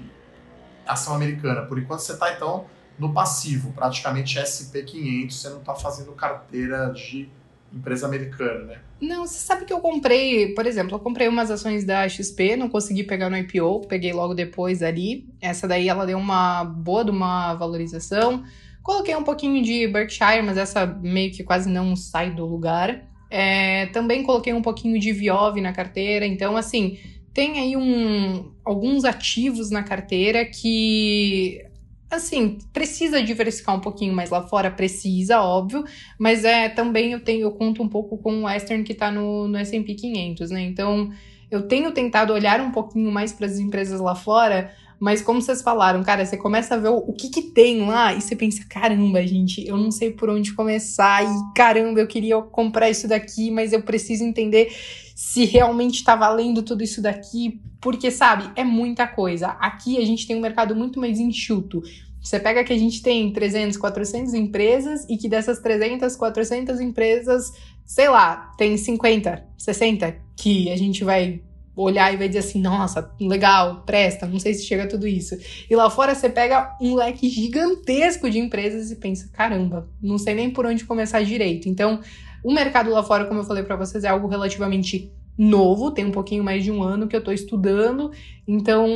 ação americana, por enquanto você está então no passivo, praticamente SP500, você não está fazendo carteira de empresa americana, né? Não, você sabe que eu comprei, por exemplo, eu comprei umas ações da XP, não consegui pegar no IPO, peguei logo depois ali. Essa daí ela deu uma boa de uma valorização. Coloquei um pouquinho de Berkshire, mas essa meio que quase não sai do lugar. É, também coloquei um pouquinho de Viov na carteira, então assim, tem aí um, alguns ativos na carteira que assim, precisa diversificar um pouquinho mais lá fora, precisa, óbvio, mas é também eu tenho eu conto um pouco com o Western que está no, no S&P 500, né? Então, eu tenho tentado olhar um pouquinho mais para as empresas lá fora, mas como vocês falaram, cara, você começa a ver o, o, que que tem lá e você pensa, caramba, gente, eu não sei por onde começar e caramba, eu queria comprar isso daqui, mas eu preciso entender se realmente tá valendo tudo isso daqui, porque sabe, é muita coisa. Aqui a gente tem um mercado muito mais enxuto. Você pega que a gente tem 300, 400 empresas e que dessas 300, 400 empresas, sei lá, tem 50, 60 que a gente vai olhar e vai dizer assim, nossa, legal, presta, não sei se chega a tudo isso. E lá fora você pega um leque gigantesco de empresas e pensa, caramba, não sei nem por onde começar direito. Então, o mercado lá fora, como eu falei para vocês, é algo relativamente novo, tem um pouquinho mais de um ano que eu tô estudando, então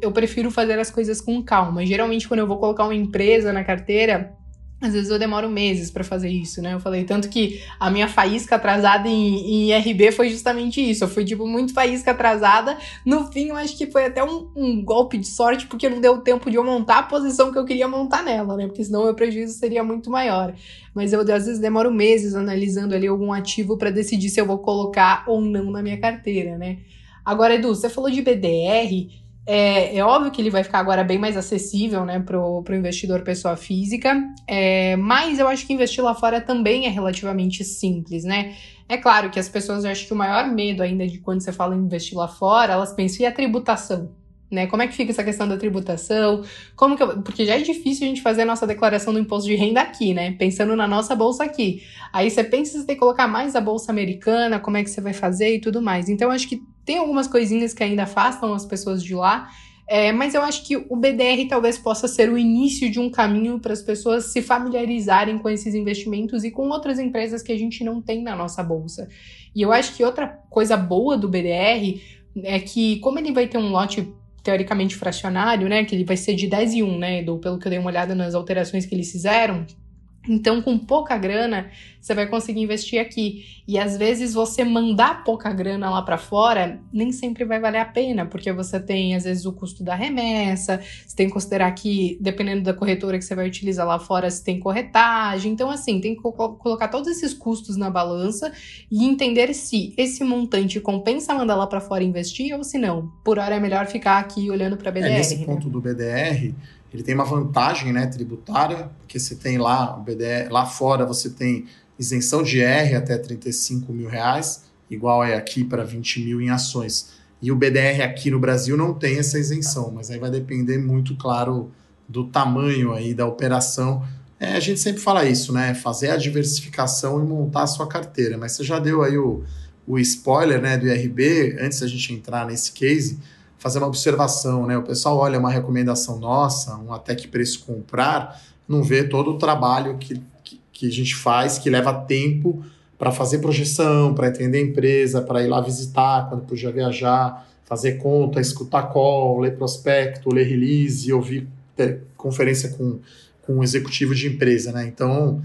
eu prefiro fazer as coisas com calma. Geralmente, quando eu vou colocar uma empresa na carteira, às vezes eu demoro meses para fazer isso, né? Eu falei tanto que a minha faísca atrasada em, em IRB foi justamente isso. Eu fui, tipo, muito faísca atrasada. No fim, eu acho que foi até um, um, golpe de sorte, porque não deu tempo de eu montar a posição que eu queria montar nela, né? Porque senão o meu prejuízo seria muito maior. Mas eu, às vezes, demoro meses analisando ali algum ativo para decidir se eu vou colocar ou não na minha carteira, né? Agora, Edu, você falou de BDR. É, é, óbvio que ele vai ficar agora bem mais acessível né, para o investidor pessoa física, é, mas eu acho que investir lá fora também é relativamente simples, né? É claro que as pessoas, eu acho que o maior medo ainda de quando você fala em investir lá fora, elas pensam, e a tributação? Né? Como é que fica essa questão da tributação? Como que eu... Porque já é difícil a gente fazer a nossa declaração do imposto de renda aqui, né? Pensando na nossa bolsa aqui. Aí você pensa se tem que colocar mais a bolsa americana, como é que você vai fazer e tudo mais. Então, acho que tem algumas coisinhas que ainda afastam as pessoas de lá. É, mas eu acho que o BDR talvez possa ser o início de um caminho para as pessoas se familiarizarem com esses investimentos e com outras empresas que a gente não tem na nossa bolsa. E eu acho que outra coisa boa do BDR é que, como ele vai ter um lote teoricamente fracionário, né, que ele vai ser de 10 e 1, né, pelo que eu dei uma olhada nas alterações que eles fizeram, então, com pouca grana, você vai conseguir investir aqui. E às vezes você mandar pouca grana lá para fora nem sempre vai valer a pena, porque você tem às vezes o custo da remessa, você tem que considerar que dependendo da corretora que você vai utilizar lá fora, você tem corretagem. Então, assim, tem que colocar todos esses custos na balança e entender se esse montante compensa mandar lá para fora investir ou se não. Por hora é melhor ficar aqui olhando para BDR. É, nesse né? ponto do BDR, ele tem uma vantagem né, tributária, porque você tem lá, BDR, lá fora você tem isenção de R até 35 mil reais, igual é aqui para 20 mil em ações. E o BDR aqui no Brasil não tem essa isenção, mas aí vai depender muito, claro, do tamanho aí da operação. É, a gente sempre fala isso, né? Fazer a diversificação e montar a sua carteira. Mas você já deu aí o, o spoiler né, do IRB, antes da gente entrar nesse case fazer uma observação, né? O pessoal olha uma recomendação nossa, um até que preço comprar, não vê todo o trabalho que, que, que a gente faz, que leva tempo para fazer projeção, para entender a empresa, para ir lá visitar quando podia viajar, fazer conta, escutar call, ler prospecto, ler release, ouvir conferência com, com um executivo de empresa, né? Então,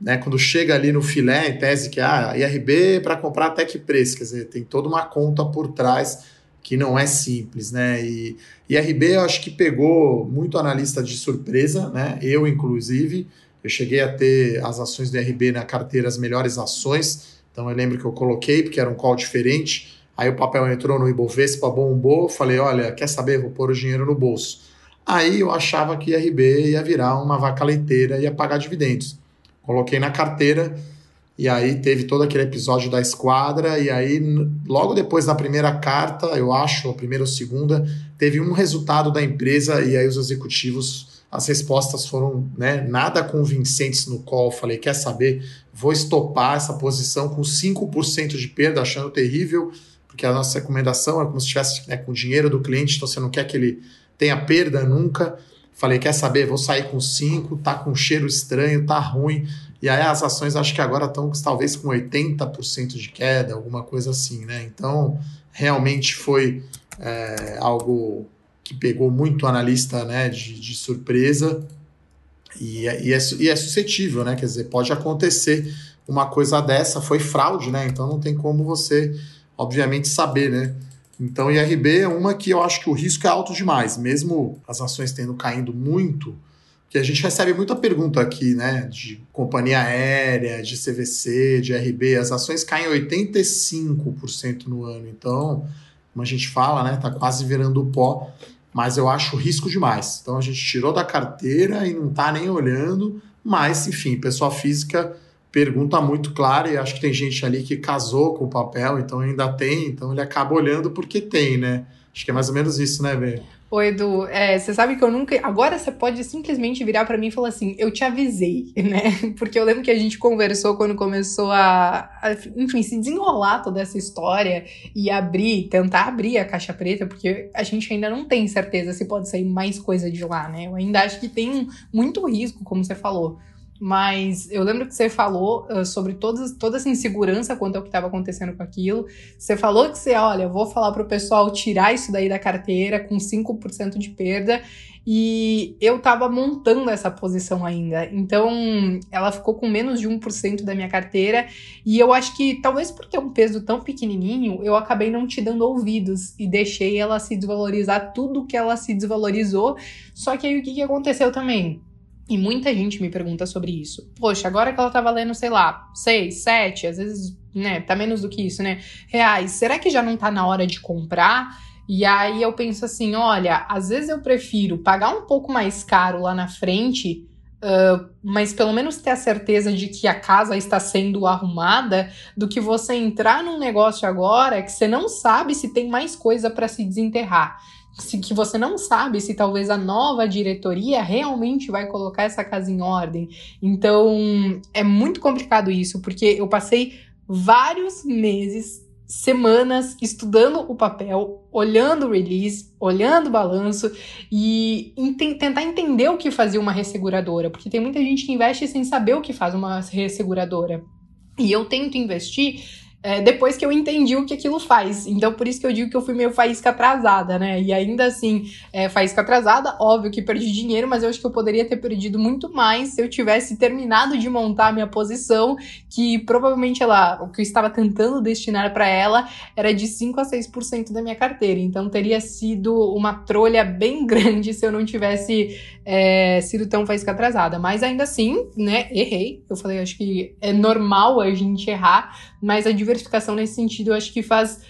né, quando chega ali no filé, em tese que ah, IRB para comprar até que preço, quer dizer, tem toda uma conta por trás que não é simples, né? E, e RB eu acho que pegou muito analista de surpresa, né? Eu, inclusive, eu cheguei a ter as ações do RB na carteira as melhores ações, então eu lembro que eu coloquei, porque era um call diferente, aí o papel entrou no Ibovespa, bombou, falei, olha, quer saber, vou pôr o dinheiro no bolso. Aí eu achava que IRB ia virar uma vaca leiteira e ia pagar dividendos. Coloquei na carteira e aí teve todo aquele episódio da esquadra, e aí logo depois da primeira carta, eu acho, a primeira ou segunda, teve um resultado da empresa, e aí os executivos, as respostas foram né, nada convincentes no call. Falei, quer saber? Vou estopar essa posição com 5% de perda, achando terrível, porque a nossa recomendação é como se estivesse né, com o dinheiro do cliente, então você não quer que ele tenha perda nunca. Falei, quer saber? Vou sair com 5, tá com cheiro estranho, tá ruim e aí as ações acho que agora estão talvez com 80% de queda, alguma coisa assim, né? Então, realmente foi é, algo que pegou muito analista né, de, de surpresa e, é, e, é, e é suscetível, né? Quer dizer, pode acontecer uma coisa dessa, foi fraude, né? Então não tem como você, obviamente, saber, né? Então, IRB é uma que eu acho que o risco é alto demais, mesmo as ações tendo caindo muito que a gente recebe muita pergunta aqui, né, de companhia aérea, de CVC, de RB, as ações caem 85% no ano. Então, como a gente fala, né, tá quase virando pó, mas eu acho risco demais. Então a gente tirou da carteira e não tá nem olhando, mas enfim, pessoa física pergunta muito clara e acho que tem gente ali que casou com o papel, então ainda tem, então ele acaba olhando porque tem, né? Acho que é mais ou menos isso, né, velho? Ô, Edu, é, você sabe que eu nunca. Agora você pode simplesmente virar para mim e falar assim: eu te avisei, [laughs] né? Porque eu lembro que a gente conversou quando começou a, a, enfim, se desenrolar toda essa história e abrir, tentar abrir a caixa preta, porque a gente ainda não tem certeza se pode sair mais coisa de lá, né? Eu ainda acho que tem muito risco, como você falou. Mas eu lembro que você falou uh, sobre toda essa insegurança quanto ao que estava acontecendo com aquilo. Você falou que você, olha, vou falar para o pessoal tirar isso daí da carteira com 5% de perda. E eu estava montando essa posição ainda. Então, ela ficou com menos de 1% da minha carteira. E eu acho que, talvez porque é um peso tão pequenininho, eu acabei não te dando ouvidos e deixei ela se desvalorizar tudo que ela se desvalorizou. Só que aí o que, que aconteceu também? E muita gente me pergunta sobre isso. Poxa, agora que ela tá valendo, sei lá, 6, 7, às vezes, né, tá menos do que isso, né? Reais, será que já não tá na hora de comprar? E aí eu penso assim: olha, às vezes eu prefiro pagar um pouco mais caro lá na frente, uh, mas pelo menos ter a certeza de que a casa está sendo arrumada, do que você entrar num negócio agora que você não sabe se tem mais coisa para se desenterrar se, que você não sabe se talvez a nova diretoria realmente vai colocar essa casa em ordem. Então, é muito complicado isso, porque eu passei vários meses, semanas estudando o papel, olhando o release, olhando o balanço e ent tentar entender o que fazia uma resseguradora, porque tem muita gente que investe sem saber o que faz uma resseguradora. E eu tento investir é, depois que eu entendi o que aquilo faz. Então, por isso que eu digo que eu fui meio faísca atrasada, né? E ainda assim, é, faísca atrasada, óbvio que perdi dinheiro, mas eu acho que eu poderia ter perdido muito mais se eu tivesse terminado de montar a minha posição, que provavelmente ela, o que eu estava tentando destinar para ela era de 5 a 6% da minha carteira. Então, teria sido uma trolha bem [laughs] grande se eu não tivesse é, sido tão faísca atrasada. Mas ainda assim, né, errei. Eu falei, acho que é normal a gente errar, mas a diversificação nesse sentido eu acho que faz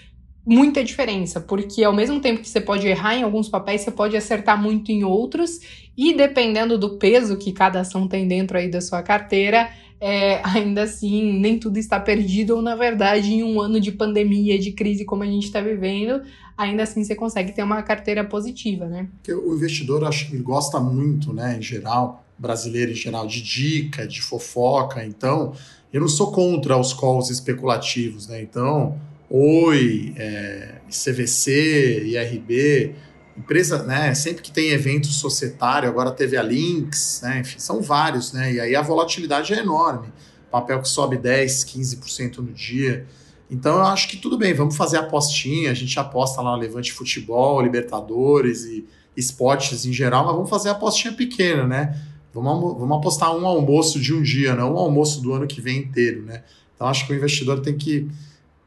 muita diferença, porque ao mesmo tempo que você pode errar em alguns papéis, você pode acertar muito em outros, e dependendo do peso que cada ação tem dentro aí da sua carteira, é, ainda assim, nem tudo está perdido, ou na verdade, em um ano de pandemia, de crise como a gente está vivendo, ainda assim você consegue ter uma carteira positiva, né? O investidor, acho que gosta muito, né, em geral, brasileiro em geral, de dica, de fofoca, então eu não sou contra os calls especulativos, né? Então, Oi, é, CVC, IRB, empresa, né? Sempre que tem evento societário, agora teve a Lynx, né? Enfim, são vários, né? E aí a volatilidade é enorme. Papel que sobe 10, 15% no dia. Então eu acho que tudo bem, vamos fazer apostinha, a gente aposta lá no Levante Futebol, Libertadores e esportes em geral, mas vamos fazer apostinha pequena, né? Vamos, vamos apostar um almoço de um dia, não um almoço do ano que vem inteiro, né? Então acho que o investidor tem que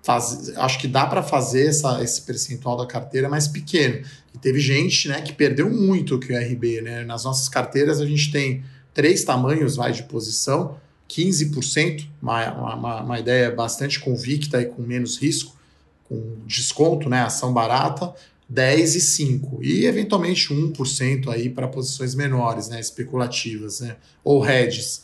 fazer, acho que dá para fazer essa, esse percentual da carteira mais pequeno. E teve gente, né, que perdeu muito que o RB, né? Nas nossas carteiras a gente tem três tamanhos vai de posição, 15%, uma, uma, uma ideia bastante convicta e com menos risco, com desconto, né, ação barata, 10 e 5 e eventualmente 1% aí para posições menores, né, especulativas, né, ou hedges.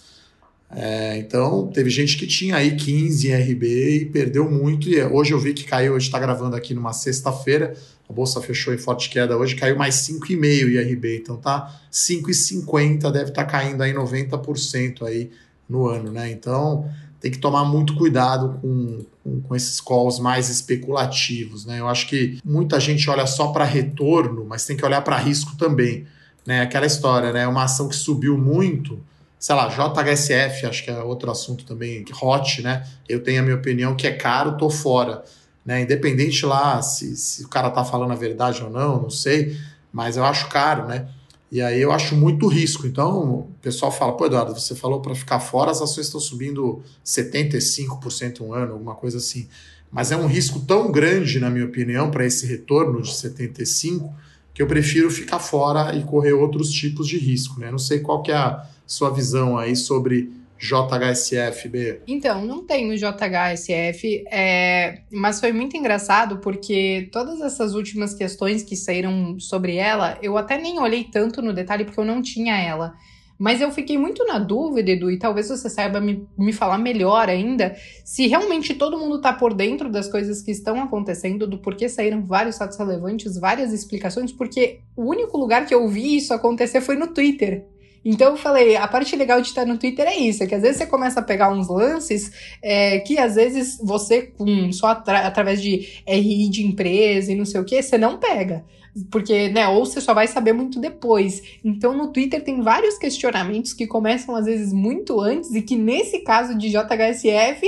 É, então, teve gente que tinha aí 15 em RB e perdeu muito. E hoje eu vi que caiu, hoje está gravando aqui numa sexta-feira, a bolsa fechou em forte queda hoje, caiu mais 5,5 em RB. Então tá 5,50, deve estar tá caindo aí 90% aí no ano, né? Então tem que tomar muito cuidado com, com, com, esses calls mais especulativos, né? Eu acho que muita gente olha só para retorno, mas tem que olhar para risco também, né? Aquela história, né? Uma ação que subiu muito sei lá, JHSF, acho que é outro assunto também, hot, né? Eu tenho a minha opinião que é caro, tô fora. Né? Independente lá se, se o cara tá falando a verdade ou não, não sei, mas eu acho caro, né? E aí eu acho muito risco. Então, o pessoal fala, pô, Eduardo, você falou para ficar fora, as ações estão subindo 75% um ano, alguma coisa assim. Mas é um risco tão grande, na minha opinião, para esse retorno de 75%, que eu prefiro ficar fora e correr outros tipos de risco. Né? Não sei qual que é a sua visão aí sobre JHSF? Então, não tenho JHSF, é, mas foi muito engraçado porque todas essas últimas questões que saíram sobre ela, eu até nem olhei tanto no detalhe porque eu não tinha ela. Mas eu fiquei muito na dúvida, Edu, e talvez você saiba me, me falar melhor ainda, se realmente todo mundo está por dentro das coisas que estão acontecendo, do porquê saíram vários fatos relevantes, várias explicações, porque o único lugar que eu vi isso acontecer foi no Twitter. Então eu falei, a parte legal de estar no Twitter é isso, é que às vezes você começa a pegar uns lances é, que às vezes você, com, só atra através de RI de empresa e não sei o que, você não pega. Porque, né, ou você só vai saber muito depois. Então no Twitter tem vários questionamentos que começam às vezes muito antes e que nesse caso de JHSF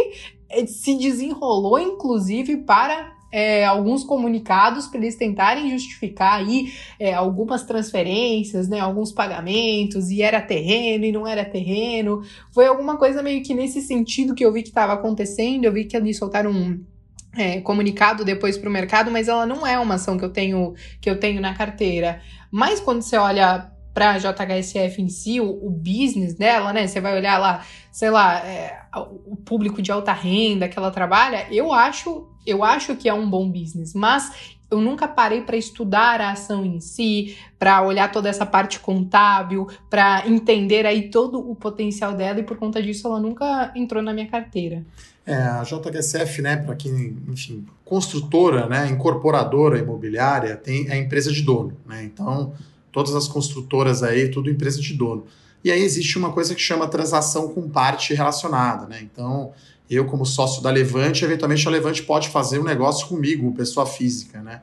é, se desenrolou inclusive para é, alguns comunicados para eles tentarem justificar aí é, algumas transferências, né, alguns pagamentos, e era terreno e não era terreno. Foi alguma coisa meio que nesse sentido que eu vi que estava acontecendo. Eu vi que eles soltaram um é, comunicado depois para o mercado, mas ela não é uma ação que eu tenho que eu tenho na carteira. Mas quando você olha para a JHSF em si, o, o, business dela, né? Você vai olhar lá, sei lá, é, o público de alta renda que ela trabalha, eu acho, eu acho que é um bom business, mas eu nunca parei para estudar a ação em si, para olhar toda essa parte contábil, para entender aí todo o potencial dela e por conta disso ela nunca entrou na minha carteira. É, a JHSF, né, para quem, enfim, construtora, né, incorporadora imobiliária, tem é a empresa de dono, né? Então, todas as construtoras aí, tudo empresa de dono. E aí existe uma coisa que chama transação com parte relacionada, né? Então, eu como sócio da Levante, eventualmente a Levante pode fazer um negócio comigo, pessoa física, né?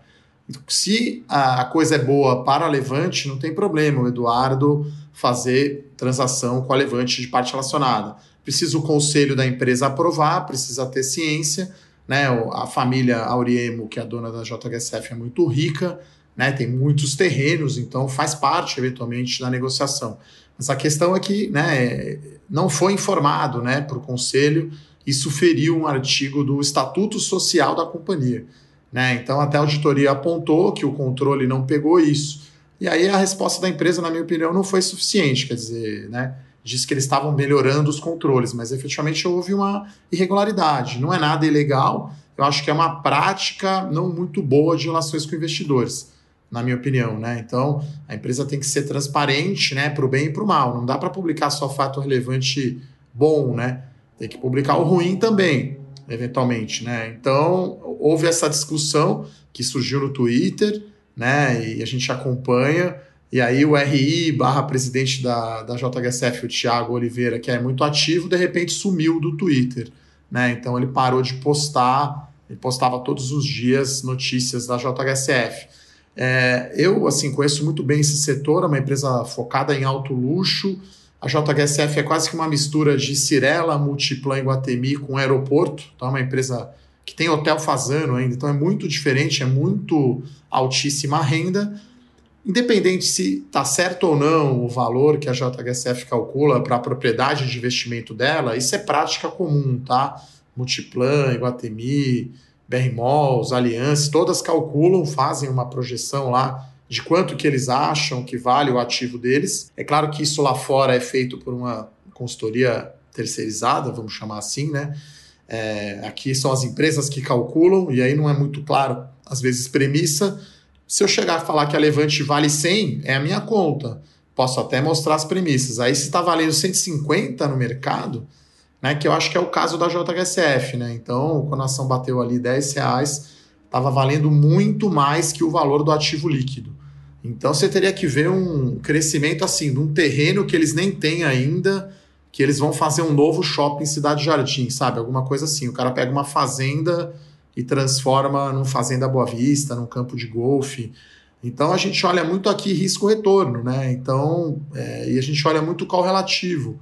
Então, se a coisa é boa para a Levante, não tem problema o Eduardo fazer transação com a Levante de parte relacionada. Precisa o conselho da empresa aprovar, precisa ter ciência, né? A família Auriemo, que é a dona da JHSF, é muito rica, né? Tem muitos terrenos, então faz parte eventualmente da negociação. Mas a questão é que, né, não foi informado, né, para o conselho. Isso feriu um artigo do Estatuto Social da companhia, né? Então até a auditoria apontou que o controle não pegou isso. E aí a resposta da empresa, na minha opinião, não foi suficiente, quer dizer, né? Diz que eles estavam melhorando os controles, mas efetivamente houve uma irregularidade. Não é nada ilegal, eu acho que é uma prática não muito boa de relações com investidores na minha opinião, né? Então, a empresa tem que ser transparente, né, para o bem e para o mal. Não dá para publicar só fato relevante bom, né? Tem que publicar o ruim também, eventualmente, né? Então, houve essa discussão que surgiu no Twitter, né? E a gente acompanha. E aí o RI barra presidente da, da JHSF, o Thiago Oliveira, que é muito ativo, de repente sumiu do Twitter, né? Então ele parou de postar, ele postava todos os dias notícias da JHSF. É, eu, assim, conheço muito bem esse setor, é uma empresa focada em alto luxo. A JHSF é quase que uma mistura de Cirela, Multiplan e Guatemi com aeroporto. É uma empresa que tem hotel fazendo ainda. Então, é muito diferente, é muito altíssima renda. Independente se está certo ou não o valor que a JHSF calcula para a propriedade de investimento dela, isso é prática comum, tá? Multiplan, Iguatemi, BR Malls, Aliança, todas calculam, fazem uma projeção lá de quanto que eles acham que vale o ativo deles. É claro que isso lá fora é feito por uma consultoria terceirizada, vamos chamar assim, né? É, aqui são as empresas que calculam, e aí não é muito claro, às vezes, premissa. Se eu chegar a falar que a Levante vale 100, é a minha conta. Posso até mostrar as premissas. Aí se está valendo 150 no mercado, né, que eu acho que é o caso da JHSF, né? Então, quando a ação bateu ali 10 reais, estava valendo muito mais que o valor do ativo líquido. Então você teria que ver um crescimento assim, de um terreno que eles nem têm ainda, que eles vão fazer um novo shopping Cidade Jardim, sabe? Alguma coisa assim. O cara pega uma fazenda e transforma num Fazenda Boa Vista, num campo de golfe. Então a gente olha muito aqui risco-retorno, né? Então, é, e a gente olha muito qual relativo.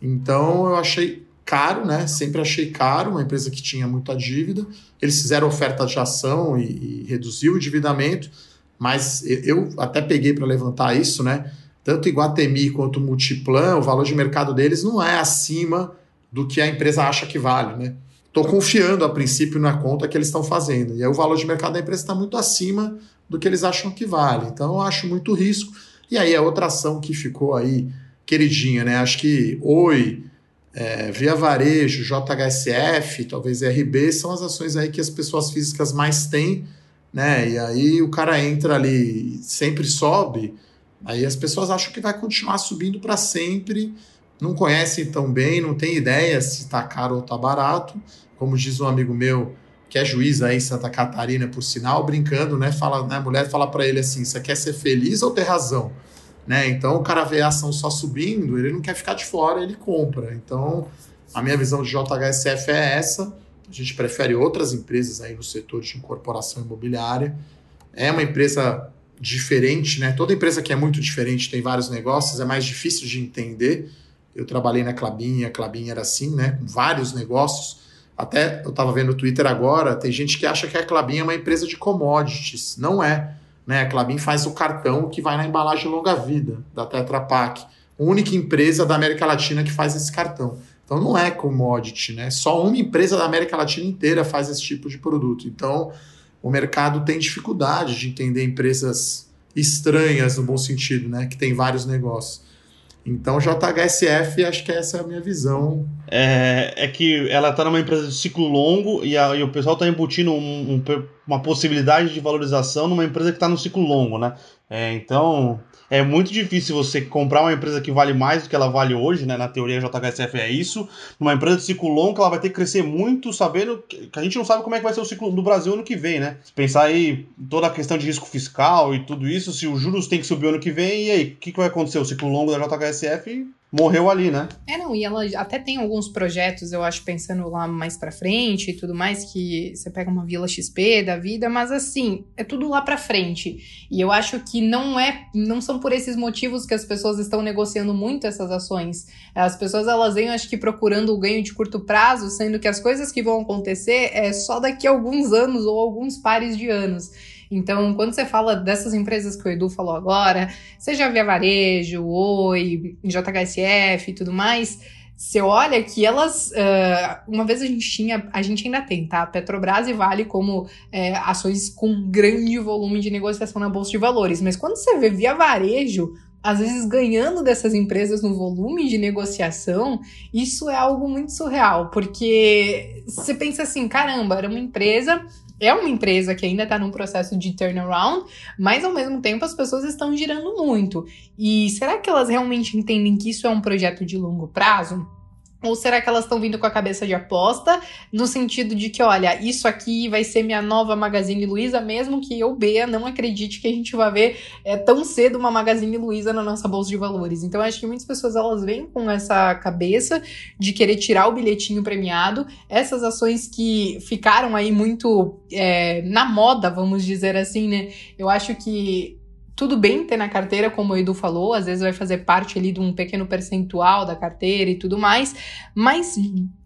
Então eu achei caro, né? Sempre achei caro, uma empresa que tinha muita dívida. Eles fizeram oferta de ação e, e reduziu o endividamento, mas eu até peguei para levantar isso, né? Tanto Iguatemi quanto Multiplan, o valor de mercado deles não é acima do que a empresa acha que vale, né? Estou confiando a princípio na conta que eles estão fazendo. E aí o valor de mercado da empresa está muito acima do que eles acham que vale. Então eu acho muito risco. E aí a outra ação que ficou aí queridinha, né? Acho que Oi, é, Via Varejo, JHSF, talvez RB, são as ações aí que as pessoas físicas mais têm, né? E aí o cara entra ali, sempre sobe, aí as pessoas acham que vai continuar subindo para sempre, não conhecem tão bem, não tem ideia se está caro ou está barato. Como diz um amigo meu, que é juiz aí em Santa Catarina, por sinal, brincando, né? Fala, né? A mulher fala para ele assim: você quer ser feliz ou ter razão? Né? Então o cara vê a ação só subindo, ele não quer ficar de fora, ele compra. Então a minha visão de JHSF é essa. A gente prefere outras empresas aí no setor de incorporação imobiliária. É uma empresa diferente, né? Toda empresa que é muito diferente tem vários negócios, é mais difícil de entender. Eu trabalhei na Clabinha, a Clabinha era assim, né? Com vários negócios. Até eu estava vendo no Twitter agora, tem gente que acha que a Clabinha é uma empresa de commodities. Não é. Né? A Clabin faz o cartão que vai na embalagem longa vida da Tetra Pak. Única empresa da América Latina que faz esse cartão. Então não é commodity, né? Só uma empresa da América Latina inteira faz esse tipo de produto. Então o mercado tem dificuldade de entender empresas estranhas no bom sentido, né? Que tem vários negócios. Então, JHSF, acho que essa é a minha visão. É, é que ela está numa empresa de ciclo longo e, a, e o pessoal está embutindo um, um, uma possibilidade de valorização numa empresa que está no ciclo longo, né? É, então, é muito difícil você comprar uma empresa que vale mais do que ela vale hoje, né? Na teoria a JHSF é isso. Numa empresa de ciclo longo que ela vai ter que crescer muito, sabendo que a gente não sabe como é que vai ser o ciclo do Brasil ano que vem, né? Se pensar aí toda a questão de risco fiscal e tudo isso, se os juros tem que subir ano que vem, e aí, o que, que vai acontecer? O ciclo longo da JHSF morreu ali, né? É, não, e ela até tem alguns projetos, eu acho, pensando lá mais pra frente e tudo mais, que você pega uma Vila XP da vida, mas assim, é tudo lá pra frente. E eu acho que não é, não são por esses motivos que as pessoas estão negociando muito essas ações. As pessoas, elas vêm, acho que, procurando o ganho de curto prazo, sendo que as coisas que vão acontecer é só daqui a alguns anos ou alguns pares de anos. Então, quando você fala dessas empresas que o Edu falou agora, seja Via Varejo, Oi, JHSF e tudo mais, você olha que elas. Uh, uma vez a gente tinha, a gente ainda tem, tá? Petrobras e Vale como é, ações com grande volume de negociação na Bolsa de Valores. Mas quando você vê via varejo, às vezes ganhando dessas empresas no volume de negociação, isso é algo muito surreal, porque você pensa assim, caramba, era uma empresa é uma empresa que ainda está num processo de turnaround, mas ao mesmo tempo as pessoas estão girando muito. E será que elas realmente entendem que isso é um projeto de longo prazo? Ou será que elas estão vindo com a cabeça de aposta, no sentido de que, olha, isso aqui vai ser minha nova Magazine Luiza, mesmo que eu, Bea, não acredite que a gente vai ver é, tão cedo uma Magazine Luiza na nossa bolsa de valores. Então, acho que muitas pessoas elas vêm com essa cabeça de querer tirar o bilhetinho premiado. Essas ações que ficaram aí muito é, na moda, vamos dizer assim, né? Eu acho que tudo bem ter na carteira, como o Edu falou, às vezes vai fazer parte ali de um pequeno percentual da carteira e tudo mais, mas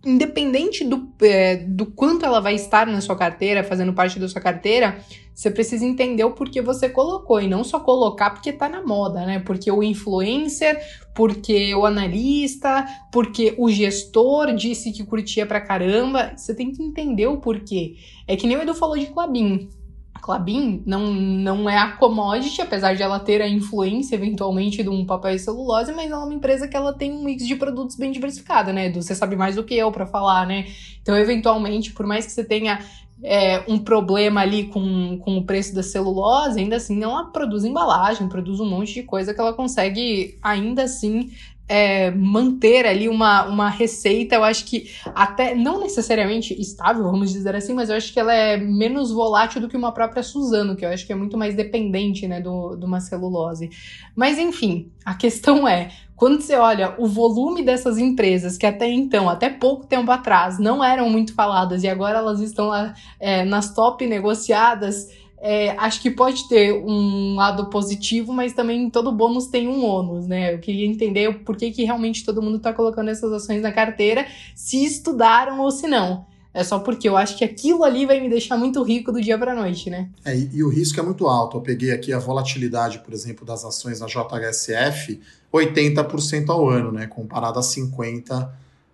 independente do, é, do quanto ela vai estar na sua carteira, fazendo parte da sua carteira, você precisa entender o porquê você colocou e não só colocar porque tá na moda, né? Porque o influencer, porque o analista, porque o gestor disse que curtia pra caramba. Você tem que entender o porquê. É que nem o Edu falou de Clabin a Clabin não, não é a commodity, apesar de ela ter a influência eventualmente de um papel e celulose, mas ela é uma empresa que ela tem um mix de produtos bem diversificado, né? Edu, você sabe mais do que eu para falar, né? Então, eventualmente, por mais que você tenha é, um problema ali com, com o preço da celulose, ainda assim ela produz embalagem, produz um monte de coisa que ela consegue ainda assim é, manter ali uma, uma receita, eu acho que até não necessariamente estável, vamos dizer assim, mas eu acho que ela é menos volátil do que uma própria Suzano, que eu acho que é muito mais dependente, né, do, de uma celulose. Mas enfim, a questão é, quando você olha o volume dessas empresas que até então, até pouco tempo atrás, não eram muito faladas e agora elas estão lá é, nas top negociadas, é, acho que pode ter um lado positivo, mas também todo bônus tem um ônus, né? Eu queria entender por que, que realmente todo mundo está colocando essas ações na carteira, se estudaram ou se não. É só porque eu acho que aquilo ali vai me deixar muito rico do dia para noite, né? É, e, o risco é muito alto. Eu peguei aqui a volatilidade, por exemplo, das ações da JHSF, 80% ao ano, né? Comparado a 50%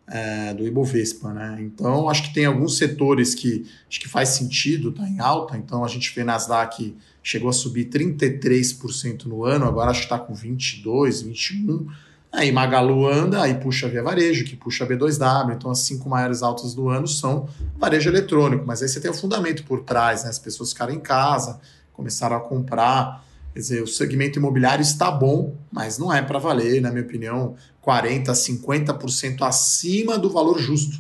é, do Ibovespa, né? Então, acho que tem alguns setores que acho que faz sentido, tá em alta. Então, a gente vê Nasdaq chegou a subir 33% no ano, agora acho que está com 22, 21. Aí Magalu anda, aí puxa Via Varejo, que puxa B2W. Então, as cinco maiores altas do ano são varejo eletrônico. Mas aí você tem o fundamento por trás, né? As pessoas ficaram em casa, começaram a comprar. Quer dizer, o segmento imobiliário está bom, mas não é para valer, na minha opinião, 40%, 50% acima do valor justo,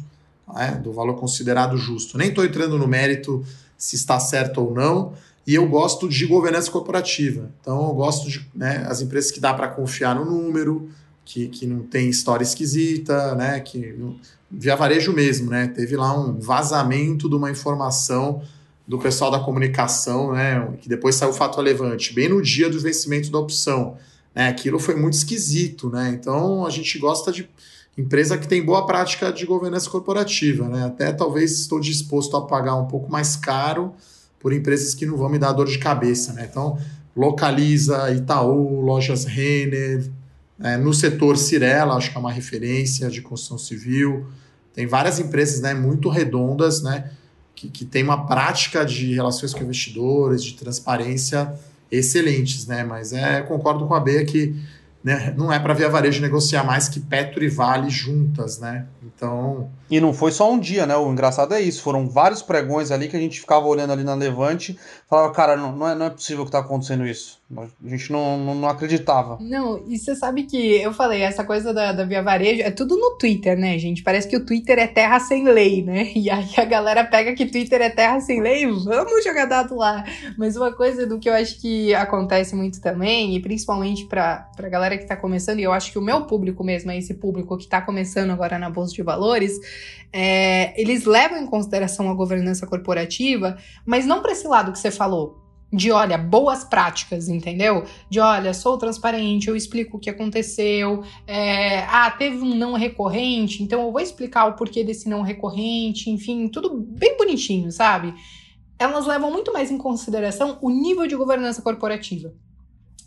né? do valor considerado justo. Nem estou entrando no mérito se está certo ou não, e eu gosto de governança corporativa. Então, eu gosto de né, as empresas que dá para confiar no número, que, que não tem história esquisita, né? Que via varejo mesmo, né? Teve lá um vazamento de uma informação do pessoal da comunicação, né? Que depois saiu o fato relevante, bem no dia do vencimento da opção. Né? Aquilo foi muito esquisito, né? Então a gente gosta de empresa que tem boa prática de governança corporativa, né? Até talvez estou disposto a pagar um pouco mais caro por empresas que não vão me dar dor de cabeça, né? Então, Localiza, Itaú, Lojas Renner, é, no setor Cirela, acho que é uma referência de construção civil. Tem várias empresas né, muito redondas, né? Que, que tem uma prática de relações com investidores, de transparência excelentes, né? Mas é, concordo com a Bea que né, não é para Via Varejo negociar mais que Petro e Vale juntas, né? Então. E não foi só um dia, né? O engraçado é isso. Foram vários pregões ali que a gente ficava olhando ali na Levante, falava, cara, não, não, é, não é possível que tá acontecendo isso. A gente não, não, não, acreditava. Não, e você sabe que eu falei, essa coisa da, da Via Varejo é tudo no Twitter, né, gente? Parece que o Twitter é terra sem lei, né? [laughs] E aí a galera pega que Twitter é terra sem lei, vamos jogar dado lá. Mas uma coisa do que eu acho que acontece muito também, e principalmente pra, pra galera que tá começando, e eu acho que o meu público mesmo é esse público que tá começando agora na Bolsa de Valores, é, eles levam em consideração a governança corporativa, mas não para esse lado que você falou de olha, boas práticas, entendeu? De olha, sou transparente, eu explico o que aconteceu. É, ah, teve um não recorrente, então eu vou explicar o porquê desse não recorrente, enfim, tudo bem bonitinho, sabe? Elas levam muito mais em consideração o nível de governança corporativa.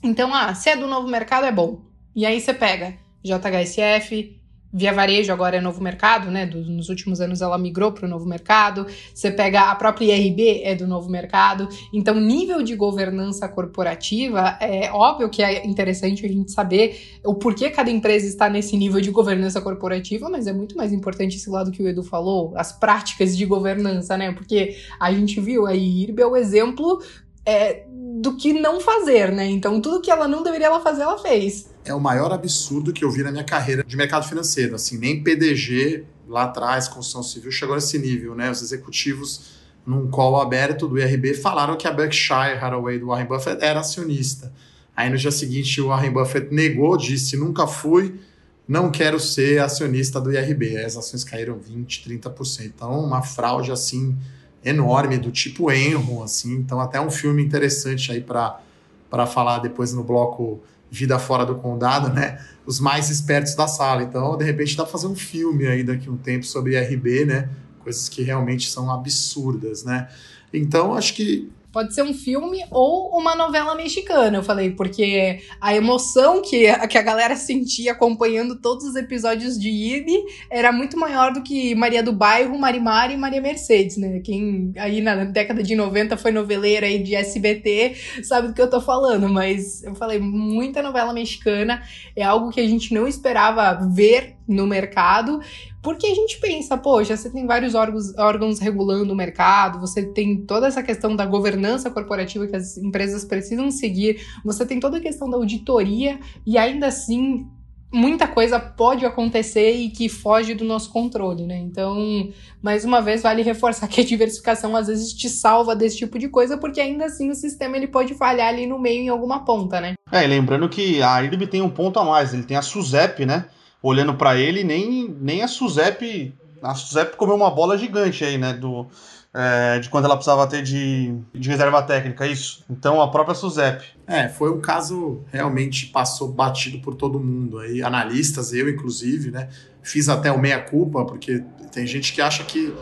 Então, ah, se é do novo mercado, é bom. E aí você pega JHSF, Via Varejo agora é novo mercado, né? Do, nos últimos anos ela migrou para o novo mercado. Você pega a própria IRB é do novo mercado. Então, nível de governança corporativa é óbvio que é interessante a gente saber o porquê cada empresa está nesse nível de governança corporativa, mas é muito mais importante esse lado que o Edu falou, as práticas de governança, né? Porque a gente viu a IRB é o exemplo é, do que não fazer, né? Então, tudo que ela não deveria ela fazer, ela fez é o maior absurdo que eu vi na minha carreira de mercado financeiro. Assim, nem PDG lá atrás, construção civil, chegou nesse nível, né? Os executivos, num call aberto do IRB, falaram que a Berkshire Hathaway do Warren Buffett era acionista. Aí no dia seguinte o Warren Buffett negou, disse: nunca fui, não quero ser acionista do IRB. As ações caíram 20, 30%. Então, uma fraude assim enorme, do tipo Enron, assim. Então, até um filme interessante aí para falar depois no bloco vida fora do condado, né? Os mais espertos da sala. Então, de repente, dá para fazer um filme aí daqui a um tempo sobre IRB, né? Coisas que realmente são absurdas, né? Então, acho que pode ser um filme ou uma novela mexicana. Eu falei, porque a emoção que, que a galera sentia acompanhando todos os episódios de IRB era muito maior do que Maria do Bairro, Marimar e Maria Mercedes, né? Quem aí na década de 90 foi noveleira aí de SBT sabe do que eu tô falando, mas eu falei, muita novela mexicana é algo que a gente não esperava ver no mercado, porque a gente pensa, poxa, você tem vários órgãos, órgãos regulando o mercado, você tem toda essa questão da governança corporativa que as empresas precisam seguir, você tem toda a questão da auditoria, e ainda assim muita coisa pode acontecer e que foge do nosso controle, né? Então, mais uma vez, vale reforçar que a diversificação às vezes te salva desse tipo de coisa, porque ainda assim o sistema ele pode falhar ali no meio em alguma ponta, né? É, lembrando que a IRB tem um ponto a mais, ele tem a SUSEP, né? Olhando para ele, nem, nem a Suzep. A Suzep comeu uma bola gigante aí, né? Do, é, de quando ela precisava ter de, de reserva técnica, isso. Então a própria Suzep. É, foi um caso realmente passou batido por todo mundo aí, analistas, eu inclusive, né? Fiz até o meia-culpa, porque tem gente que acha que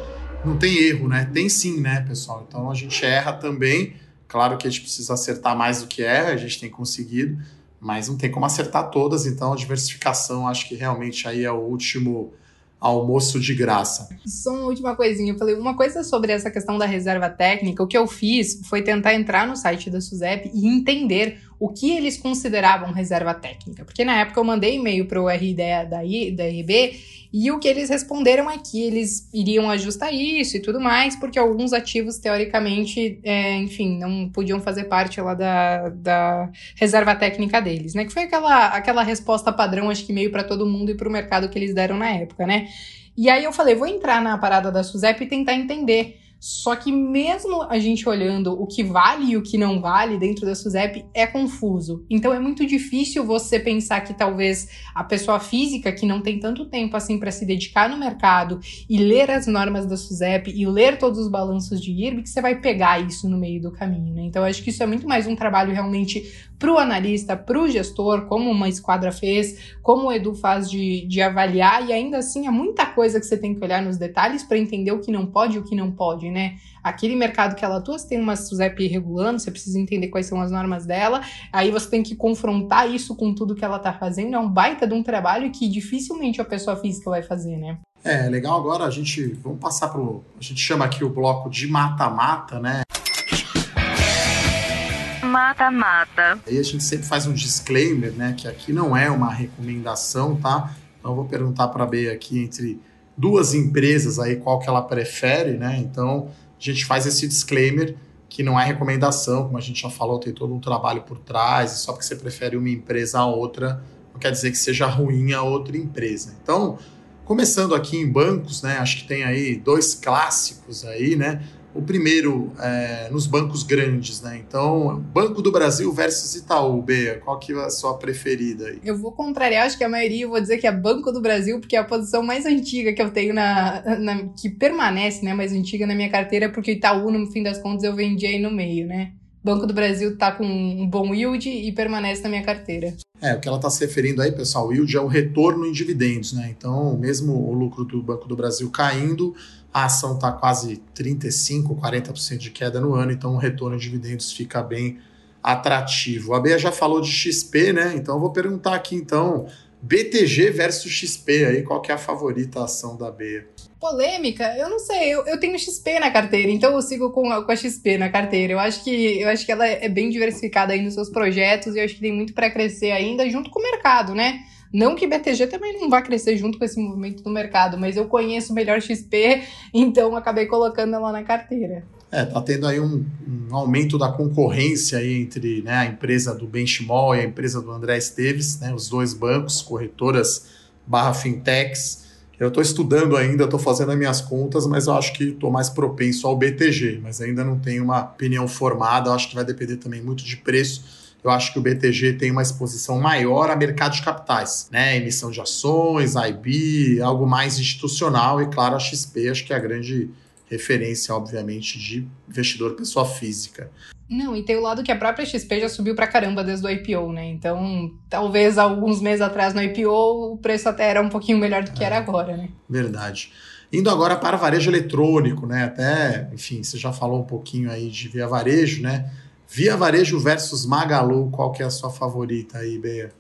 não tem erro, né? Tem sim, né, pessoal? Então a gente erra também. Claro que a gente precisa acertar mais do que erra, a gente tem conseguido mas não tem como acertar todas, então a diversificação acho que realmente aí é o último almoço de graça. Só uma última coisinha, eu falei uma coisa sobre essa questão da reserva técnica, o que eu fiz foi tentar entrar no site da SUSEP e entender o que eles consideravam reserva técnica, porque na época eu mandei e-mail para o RD da, da RB e o que eles responderam é que eles iriam ajustar isso e tudo mais, porque alguns ativos, teoricamente, é, enfim, não podiam fazer parte lá da, da reserva técnica deles, né? Que foi aquela, aquela resposta padrão, acho que meio para todo mundo e para o mercado que eles deram na época, né? E aí eu falei, vou entrar na parada da SUSEP e tentar entender só que mesmo a gente olhando o que vale e o que não vale dentro da SUSEP é confuso. Então é muito difícil você pensar que talvez a pessoa física que não tem tanto tempo assim para se dedicar no mercado e ler as normas da SUSEP e ler todos os balanços de IRB que você vai pegar isso no meio do caminho, né? Então acho que isso é muito mais um trabalho realmente para o analista, para o gestor, como uma esquadra fez, como o Edu faz de, de avaliar, e ainda assim é muita coisa que você tem que olhar nos detalhes para entender o que não pode e o que não pode, né? Aquele mercado que ela atua, você tem uma SUSEP regulando, você precisa entender quais são as normas dela, aí você tem que confrontar isso com tudo que ela está fazendo, é um baita de um trabalho que dificilmente a pessoa física vai fazer, né? É, legal agora a gente, vamos passar pro, a gente chama aqui o bloco de mata-mata, né? Mata-mata. Aí a gente sempre faz um disclaimer, né? Que aqui não é uma recomendação, tá? Então eu vou perguntar para a B aqui entre duas empresas aí qual que ela prefere, né? Então a gente faz esse disclaimer que não é recomendação, como a gente já falou, tem todo um trabalho por trás, e só porque você prefere uma empresa a outra, não quer dizer que seja ruim a outra empresa. Então, começando aqui em bancos, né? Acho que tem aí dois clássicos aí, né? O primeiro é, nos bancos grandes, né? Então, Banco do Brasil versus Itaú, Bea, qual que é a sua preferida aí? Eu vou contrariar, acho que a maioria, eu vou dizer que é Banco do Brasil, porque é a posição mais antiga que eu tenho na, na que permanece, né, mais antiga na minha carteira, porque o Itaú, no fim das contas, eu vendi aí no meio, né? Banco do Brasil tá com um bom yield e permanece na minha carteira. É, o que ela está se referindo aí, pessoal, o yield é o retorno em dividendos, né? Então, mesmo o lucro do Banco do Brasil caindo, a ação está quase 35%, 40% de queda no ano, então o retorno de dividendos fica bem atrativo. A Bea já falou de XP, né? Então vou perguntar aqui então, BTG versus XP aí, qual que é a favorita ação da Bea? Polêmica? Eu não sei, eu, eu tenho XP na carteira, então eu sigo com com a XP na carteira. Eu acho que eu acho que ela é bem diversificada aí nos seus projetos e eu acho que tem muito para crescer ainda junto com o mercado, né? Não que BTG também não vá crescer junto com esse movimento do mercado, mas eu conheço melhor XP, então acabei colocando ela na carteira. É, tá tendo aí um, um aumento da concorrência aí entre né, a empresa do Benchimol e a empresa do André Esteves, né, os dois bancos, corretoras barra fintechs. Eu estou estudando ainda, estou fazendo as minhas contas, mas eu acho que estou mais propenso ao BTG, mas ainda não tenho uma opinião formada, eu acho que vai depender também muito de preço eu acho que o BTG tem uma exposição maior a mercado de capitais, né? Emissão de ações, IB, algo mais institucional e, claro, a XP, acho que é a grande referência, obviamente, de investidor pessoa física. Não, e tem o lado que a própria XP já subiu pra caramba desde o IPO, né? Então, talvez alguns meses atrás no IPO o preço até era um pouquinho melhor do que é, era agora, né? Verdade. Indo agora para varejo eletrônico, né? Até, enfim, você já falou um pouquinho aí de Via Varejo, né? Via Varejo versus Magalu, qual que é a sua favorita aí, Beia?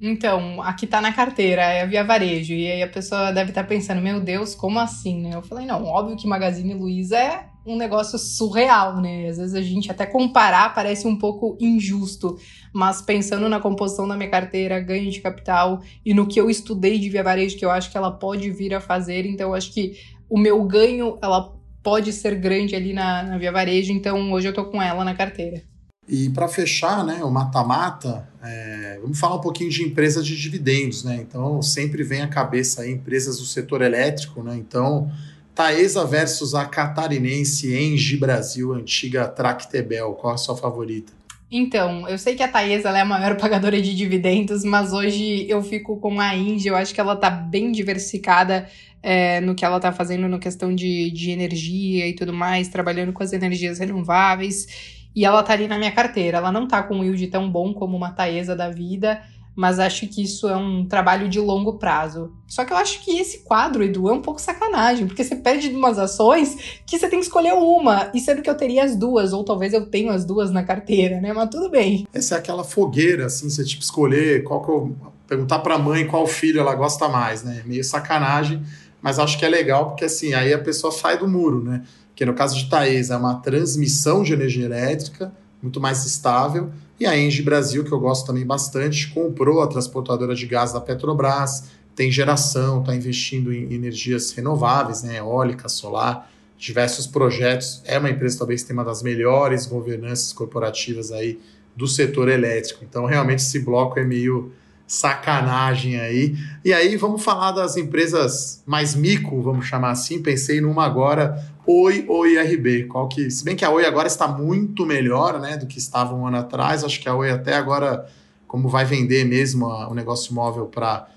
Então, aqui tá na carteira, é a Via Varejo. E aí a pessoa deve estar tá pensando, meu Deus, como assim, né? Eu falei, não, óbvio que Magazine Luiza é um negócio surreal, né? Às vezes a gente até comparar parece um pouco injusto, mas pensando na composição da minha carteira, ganho de capital e no que eu estudei de via varejo, que eu acho que ela pode vir a fazer, então eu acho que o meu ganho, ela pode ser grande ali na, na via varejo, então hoje eu tô com ela na carteira. E para fechar, né, o mata-mata, é, vamos falar um pouquinho de empresas de dividendos, né? Então sempre vem à cabeça aí empresas do setor elétrico, né? Então Taesa versus a catarinense Engie Brasil, antiga Tractebel. Qual a sua favorita? Então, eu sei que a Taesa é a maior [laughs] pagadora de dividendos, mas hoje eu fico com a Engie. Eu acho que ela tá bem diversificada é, no que ela tá fazendo na questão de, de energia e tudo mais, trabalhando com as energias renováveis. E ela tá ali na minha carteira. Ela não tá com um yield tão bom como uma Taesa da vida, mas acho que isso é um trabalho de longo prazo. Só que eu acho que esse quadro, Edu, é um pouco sacanagem, porque você perde umas ações que você tem que escolher uma, e sendo que eu teria as duas, ou talvez eu tenha as duas na carteira, né? Mas tudo bem. Essa é aquela fogueira, assim, você tipo escolher qual que eu. perguntar pra mãe qual filho ela gosta mais, né? Meio sacanagem, mas acho que é legal, porque assim, aí a pessoa sai do muro, né? Que no caso de Thaís é uma transmissão de energia elétrica muito mais estável e a Engie Brasil, que eu gosto também bastante, comprou a transportadora de gás da Petrobras, tem geração, está investindo em energias renováveis, né, eólica, solar, diversos projetos. É uma empresa talvez tenha uma das melhores governanças corporativas aí do setor elétrico. Então, realmente esse bloco é meio sacanagem aí. E aí vamos falar das empresas mais mico, vamos chamar assim. Pensei numa agora, Oi ou IRB. Qual que, se bem que a Oi agora está muito melhor, né, do que estava um ano atrás. Acho que a Oi até agora, como vai vender mesmo o negócio móvel para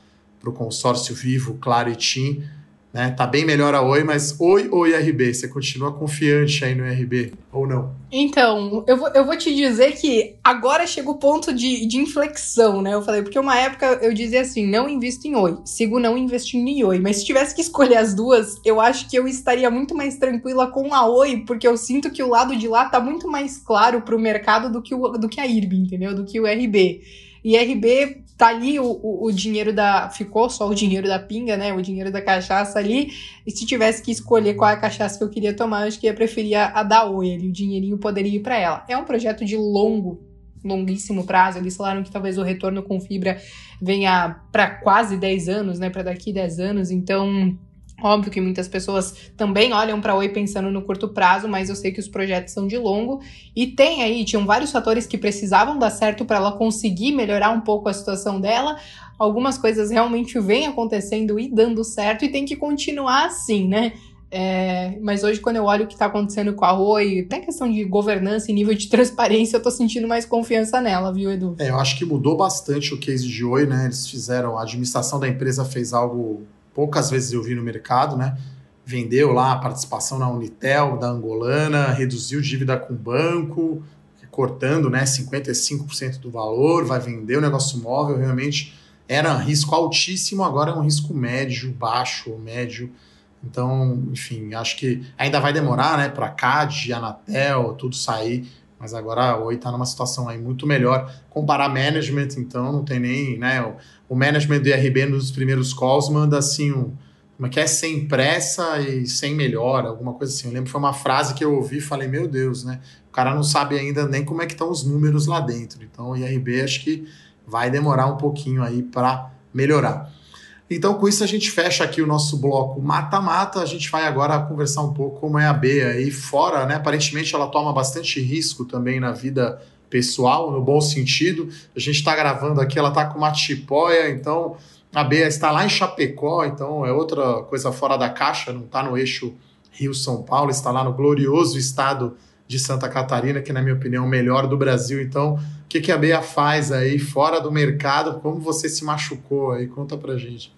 o consórcio Vivo, Claro e TIM, né? Tá bem melhor a Oi, mas Oi ou IRB? Você continua confiante aí no IRB ou não? Então, eu vou, eu vou te dizer que agora chega o ponto de, de inflexão, né? Eu falei, porque uma época eu dizia assim, não invisto em Oi, sigo não investindo em Oi, mas se tivesse que escolher as duas, eu acho que eu estaria muito mais tranquila com a Oi, porque eu sinto que o lado de lá tá muito mais claro pro mercado do que, o, do que a IRB, entendeu? Do que o RB. E RB tá ali o, o, o, dinheiro da. Ficou só o dinheiro da pinga, né? O dinheiro da cachaça ali. E se tivesse que escolher qual é a cachaça que eu queria tomar, eu acho que ia preferir a, da Oi ali. O dinheirinho poderia ir para ela. É um projeto de longo, longuíssimo prazo. Eles falaram que talvez o retorno com fibra venha para quase 10 anos, né? Para daqui 10 anos. Então Óbvio que muitas pessoas também olham para Oi pensando no curto prazo, mas eu sei que os projetos são de longo e tem aí, tinham vários fatores que precisavam dar certo para ela conseguir melhorar um pouco a situação dela. Algumas coisas realmente vêm acontecendo e dando certo e tem que continuar assim, né? É, mas hoje, quando eu olho o que está acontecendo com a Oi, até questão de governança e nível de [laughs] transparência, eu tô sentindo mais confiança nela, viu, Edu? É, eu acho que mudou bastante o case de Oi, né? Eles fizeram, a administração da empresa fez algo poucas vezes eu vi no mercado, né? Vendeu lá a participação na Unitel, da Angolana, reduziu dívida com o banco, cortando né, 55% do valor, vai vender o negócio móvel, realmente era um risco altíssimo, agora é um risco médio, baixo, médio. Então, enfim, acho que ainda vai demorar, né, para CAD, Anatel, tudo sair, mas agora a Oi está numa situação aí muito melhor. Comparar management, então, não tem nem, né, o management do IRB nos primeiros calls manda assim um como é que é sem pressa e sem melhora, alguma coisa assim. Eu lembro que foi uma frase que eu ouvi e falei, meu Deus, né? O cara não sabe ainda nem como é que estão os números lá dentro. Então o IRB acho que vai demorar um pouquinho aí para melhorar. Então, com isso, a gente fecha aqui o nosso bloco mata-mata. A gente vai agora conversar um pouco como é a B aí fora, né? Aparentemente ela toma bastante risco também na vida pessoal, no bom sentido. A gente está gravando aqui, ela está com uma tipóia, então a Bea está lá em Chapecó, então é outra coisa fora da caixa, não está no eixo Rio-São Paulo, está lá no glorioso estado de Santa Catarina, que na minha opinião é o melhor do Brasil. Então, o que, que a Bea faz aí fora do mercado? Como você se machucou aí? Conta pra gente.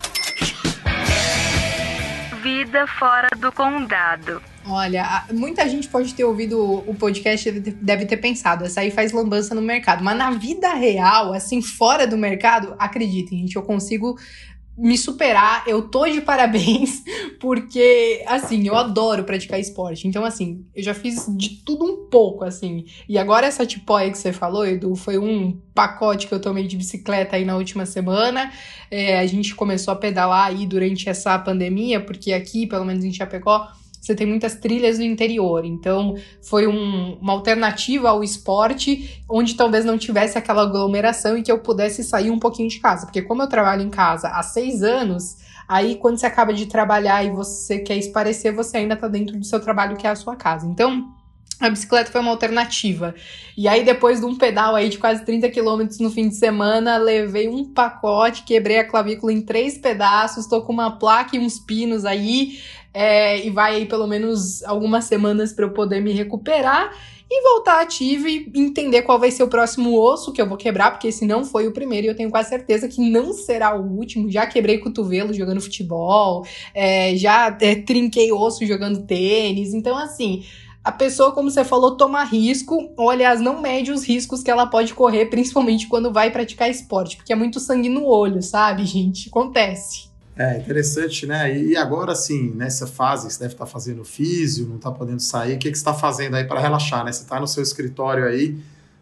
Vida fora do condado. Olha, muita gente pode ter ouvido o podcast e deve ter pensado, essa aí faz lambança no mercado. Mas na vida real, assim, fora do mercado, acreditem, gente, eu consigo me superar, eu tô de [laughs] parabéns, porque, assim, eu adoro praticar esporte. Então, assim, eu já fiz de tudo um pouco, assim. E agora essa tipóia que você falou, Edu, foi um pacote que eu tomei de bicicleta aí na última semana. É, a gente começou a pedalar aí durante essa pandemia, porque aqui, pelo menos em Chapecó, você tem muitas trilhas no interior. Então, foi um, uma alternativa ao esporte, onde talvez não tivesse aquela aglomeração e que eu pudesse sair um pouquinho de casa. Porque, como eu trabalho em casa há seis anos, aí quando você acaba de trabalhar e você quer esparecer, você ainda está dentro do seu trabalho, que é a sua casa. Então, a bicicleta foi uma alternativa. E aí, depois de um pedal aí de quase 30 quilômetros no fim de semana, levei um pacote, quebrei a clavícula em três pedaços, tô com uma placa e uns pinos aí, é, e vai aí pelo menos algumas semanas para eu poder me recuperar e voltar ativo e entender qual vai ser o próximo osso que eu vou quebrar, porque esse não foi o primeiro e eu tenho quase certeza que não será o último. Já quebrei cotovelo jogando futebol, é, já é, trinquei osso jogando tênis, então assim a pessoa, como você falou, toma risco, ou aliás, não mede os riscos que ela pode correr, principalmente quando vai praticar esporte, porque é muito sangue no olho, sabe, [laughs] gente? Acontece. É interessante, né? E agora, assim, nessa fase, você deve estar fazendo físio, não está podendo sair. O que, que você está fazendo aí para relaxar, né? Você está no seu escritório aí.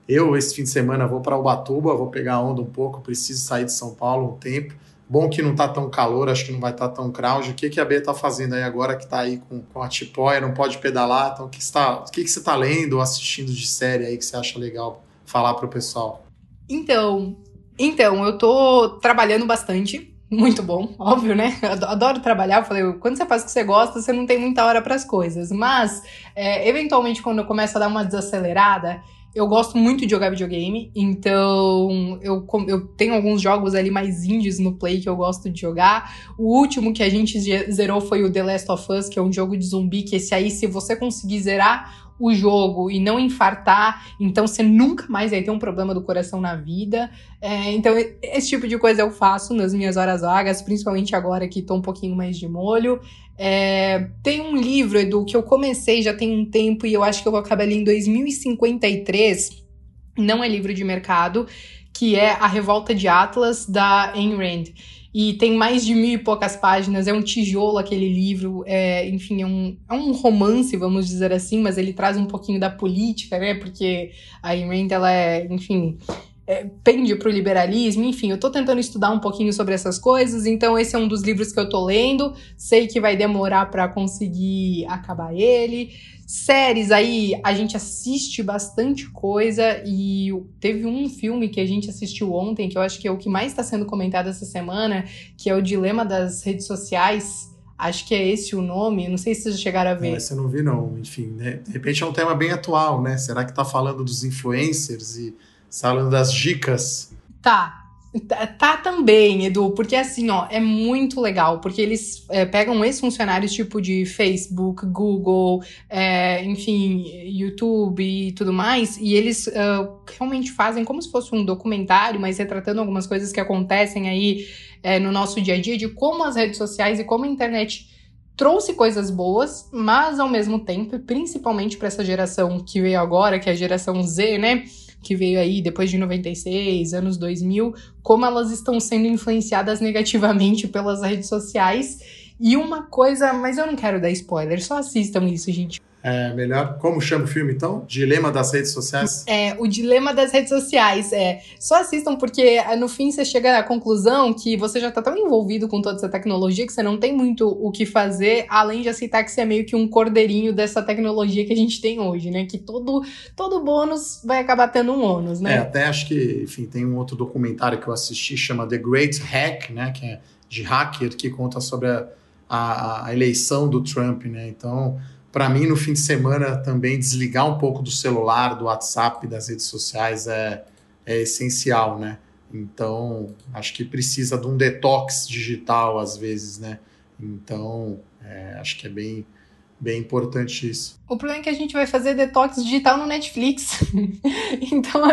Eu, esse fim de semana, vou para Ubatuba, vou pegar onda um pouco, preciso sair de São Paulo um tempo. Bom que não está tão calor, acho que não vai estar tá tão crowd. O que, que a B está fazendo aí agora que está aí com, com a tipóia, não pode pedalar? Então, o que, está, o que, que você está lendo ou assistindo de série aí que você acha legal falar para o pessoal? Então, então, eu tô trabalhando bastante muito bom, óbvio, né? Adoro trabalhar. Eu falei, quando você faz o que você gosta, você não tem muita hora para as coisas. Mas, é, eventualmente, quando eu começo a dar uma desacelerada, eu gosto muito de jogar videogame. Então, eu, eu tenho alguns jogos ali mais indies no Play que eu gosto de jogar. O último que a gente zerou foi o The Last of Us, que é um jogo de zumbi. Que esse aí, se você conseguir zerar o jogo e não infartar, então você nunca mais vai ter um problema do coração na vida. É, então, esse tipo de coisa eu faço nas minhas horas vagas, principalmente agora que tô um pouquinho mais de molho. É, tem um livro, Edu, que eu comecei já tem um tempo e eu acho que eu vou acabar ali em 2053. Não é livro de mercado, que é A Revolta de Atlas, da Ayn Rand e tem mais de mil e poucas páginas, é um tijolo aquele livro, é, enfim, é um, é um romance, vamos dizer assim, mas ele traz um pouquinho da política, né, porque a Rand, ela é, enfim, é, pende para o liberalismo, enfim, eu estou tentando estudar um pouquinho sobre essas coisas, então esse é um dos livros que eu estou lendo, sei que vai demorar para conseguir acabar ele, Séries aí, a gente assiste bastante coisa e teve um filme que a gente assistiu ontem, que eu acho que é o que mais está sendo comentado essa semana, que é o Dilema das Redes Sociais. Acho que é esse o nome, não sei se vocês chegaram a ver. Esse eu não vi, não. Enfim, né? de repente é um tema bem atual, né? Será que tá falando dos influencers e falando das dicas? Tá, Tá, tá, também, Edu, porque assim, ó, é muito legal, porque eles é, pegam ex-funcionários tipo de Facebook, Google, é, enfim, YouTube e tudo mais, e eles uh, realmente fazem como se fosse um documentário, mas retratando algumas coisas que acontecem aí é, no nosso dia a dia, de como as redes sociais e como a internet trouxe coisas boas, mas ao mesmo tempo, principalmente para essa geração que veio agora, que é a geração Z, né? Que veio aí depois de 96, anos 2000, como elas estão sendo influenciadas negativamente [laughs] pelas redes sociais. E uma coisa, mas eu não quero dar spoiler, só assistam isso, gente. É melhor. Como chama o filme então? Dilema das redes sociais? É, o dilema das redes sociais. É. Só assistam, porque é, no fim você chega à conclusão que você já tá tão envolvido com toda essa tecnologia que você não tem muito o que fazer, além de aceitar que você é meio que um cordeirinho dessa tecnologia que a gente tem hoje, né? Que todo, todo bônus vai acabar tendo um ônus, né? É, até acho que, enfim, tem um outro documentário que eu assisti, chama The Great Hack, né? Que é de hacker, que conta sobre a, a, a eleição do Trump, né? Então para mim, no fim de semana, também desligar um pouco do celular, do WhatsApp, das redes sociais é, é essencial, né? Então, acho que precisa de um detox digital às vezes, né? Então, é, acho que é bem, bem importante isso. O problema é que a gente vai fazer detox digital no Netflix. [laughs] então,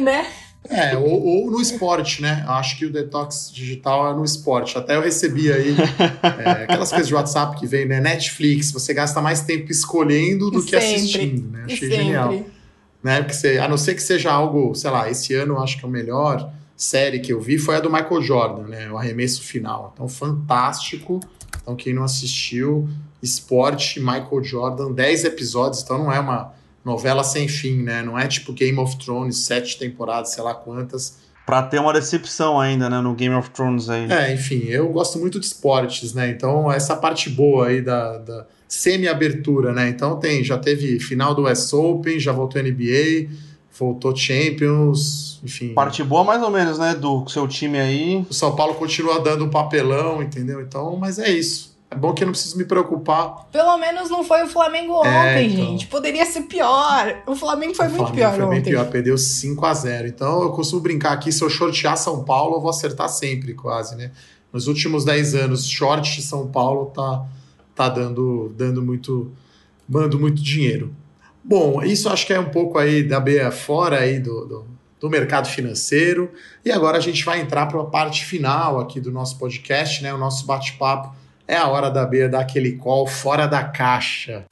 né? É, ou, ou, no esporte, né? Acho que o detox digital é no esporte. Até eu recebi aí é, aquelas coisas de WhatsApp que vem, né? Netflix, você gasta mais tempo escolhendo do que assistindo, né? Achei Sempre. genial. Né? Porque você, a não ser que seja algo, sei lá, esse ano eu acho que é o melhor, série que eu vi foi a do Michael Jordan, né? O arremesso final. Então, fantástico. Então, quem não assistiu, Esporte Michael Jordan, 10 episódios, então não é uma novela sem fim, né? Não é tipo Game of Thrones, sete temporadas, sei lá quantas. Pra ter uma decepção ainda, né, no Game of Thrones aí. É, enfim, eu gosto muito de esportes, né? Então, essa parte boa aí da, da semi-abertura, né? Então tem, já teve final do West Open, já voltou NBA, voltou Champions, enfim. Parte boa mais ou menos, né, do seu time aí. O São Paulo continua dando um papelão, entendeu? Então, mas é isso. É bom que eu não preciso me preocupar. Pelo menos não foi o Flamengo é, ontem, então... gente. Poderia ser pior. O Flamengo foi o muito Flamengo pior foi ontem. Bem pior, perdeu 5 a 0 Então eu costumo brincar aqui, se eu shortear São Paulo, eu vou acertar sempre, quase, né? Nos últimos 10 anos, short São Paulo tá, tá dando, dando muito. mando muito dinheiro. Bom, isso acho que é um pouco aí da beia fora aí do, do, do mercado financeiro. E agora a gente vai entrar para a parte final aqui do nosso podcast, né? O nosso bate-papo é a hora da Bia dar aquele call fora da caixa.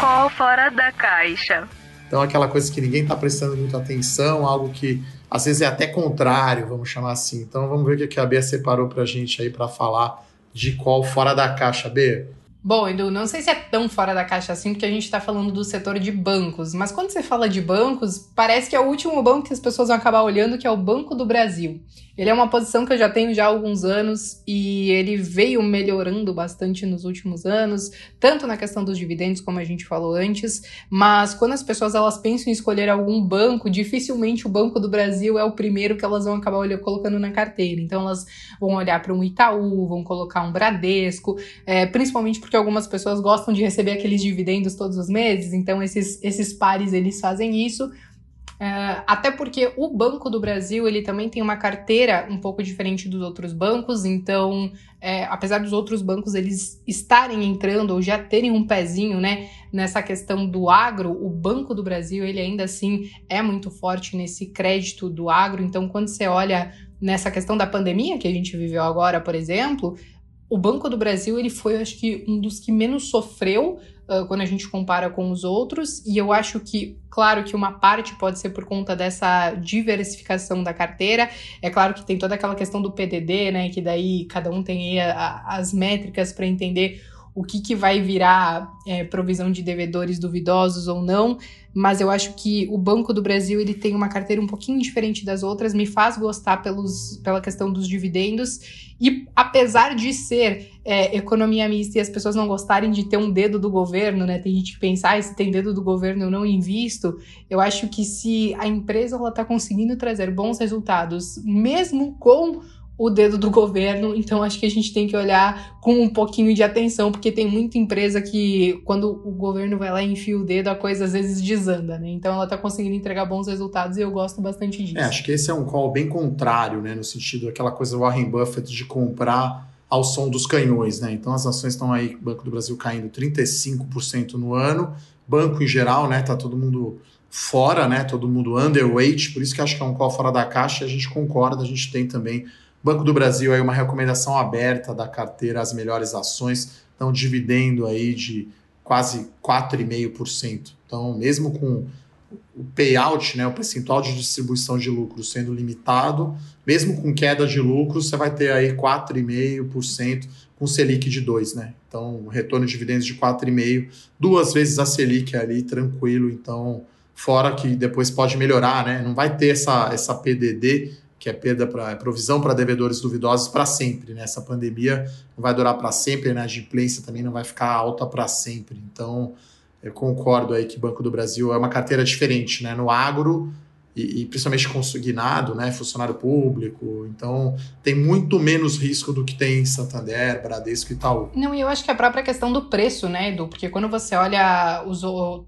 Call fora da caixa. Então, aquela coisa que ninguém está prestando muita atenção, algo que às vezes é até contrário, vamos chamar assim. Então, vamos ver o que a Bia separou para a gente aí para falar de call fora da caixa, Bia. Bom, Edu, não sei se é tão fora da caixa assim, porque a gente está falando do setor de bancos, mas quando você fala de bancos, parece que é o último banco que as pessoas vão acabar olhando, que é o Banco do Brasil. Ele é uma posição que eu já tenho já há alguns anos e ele veio melhorando bastante nos últimos anos, tanto na questão dos dividendos, como a gente falou antes, mas quando as pessoas elas pensam em escolher algum banco, dificilmente o Banco do Brasil é o primeiro que elas vão acabar olhando, colocando na carteira. Então elas vão olhar para um Itaú, vão colocar um Bradesco, é, principalmente porque algumas pessoas gostam de receber aqueles dividendos todos os meses, então esses, esses pares eles fazem isso. Uh, até porque o Banco do Brasil ele também tem uma carteira um pouco diferente dos outros bancos, então é, apesar dos outros bancos eles estarem entrando ou já terem um pezinho né, nessa questão do agro, o Banco do Brasil ele ainda assim é muito forte nesse crédito do agro. Então, quando você olha nessa questão da pandemia que a gente viveu agora, por exemplo, o Banco do Brasil ele foi, acho que, um dos que menos sofreu uh, quando a gente compara com os outros, e eu acho que, claro, que uma parte pode ser por conta dessa diversificação da carteira. É claro que tem toda aquela questão do PDD, né? Que daí cada um tem a, a, as métricas para entender o que, que vai virar é, provisão de devedores duvidosos ou não, mas eu acho que o Banco do Brasil ele tem uma carteira um pouquinho diferente das outras, me faz gostar pelos, pela questão dos dividendos, e apesar de ser é, economia mista e as pessoas não gostarem de ter um dedo do governo, né? Tem gente que pensa, ah, se tem dedo do governo eu não invisto. Eu acho que se a empresa ela está conseguindo trazer bons resultados, mesmo com o dedo do governo, então acho que a gente tem que olhar com um pouquinho de atenção, porque tem muita empresa que, quando o governo vai lá e enfia o dedo, a coisa às vezes desanda, né? Então ela tá conseguindo entregar bons resultados e eu gosto bastante disso. É, acho que esse é um call bem contrário, né? No sentido daquela coisa do Warren Buffett de comprar ao som dos canhões, né? Então as ações estão aí, Banco do Brasil caindo 35% no ano, banco em geral, né? Tá todo mundo fora, né? Todo mundo underweight, por isso que acho que é um call fora da caixa a gente concorda, a gente tem também Banco do Brasil aí uma recomendação aberta da carteira as melhores ações, então dividendo aí de quase 4,5%. Então, mesmo com o payout, né, o percentual de distribuição de lucros sendo limitado, mesmo com queda de lucros, você vai ter aí 4,5% com Selic de 2, né? Então, retorno de dividendos de 4,5, duas vezes a Selic ali, tranquilo. Então, fora que depois pode melhorar, né? Não vai ter essa, essa PDD que é perda para é provisão para devedores duvidosos para sempre. Né? Essa pandemia não vai durar para sempre, né? a adimplência também não vai ficar alta para sempre. Então, eu concordo aí que Banco do Brasil é uma carteira diferente. Né? No agro, e, e, principalmente consignado, né, funcionário público. Então, tem muito menos risco do que tem em Santander, Bradesco e Itaú. Não, e eu acho que a própria questão do preço, né, Edu? Porque quando você olha os,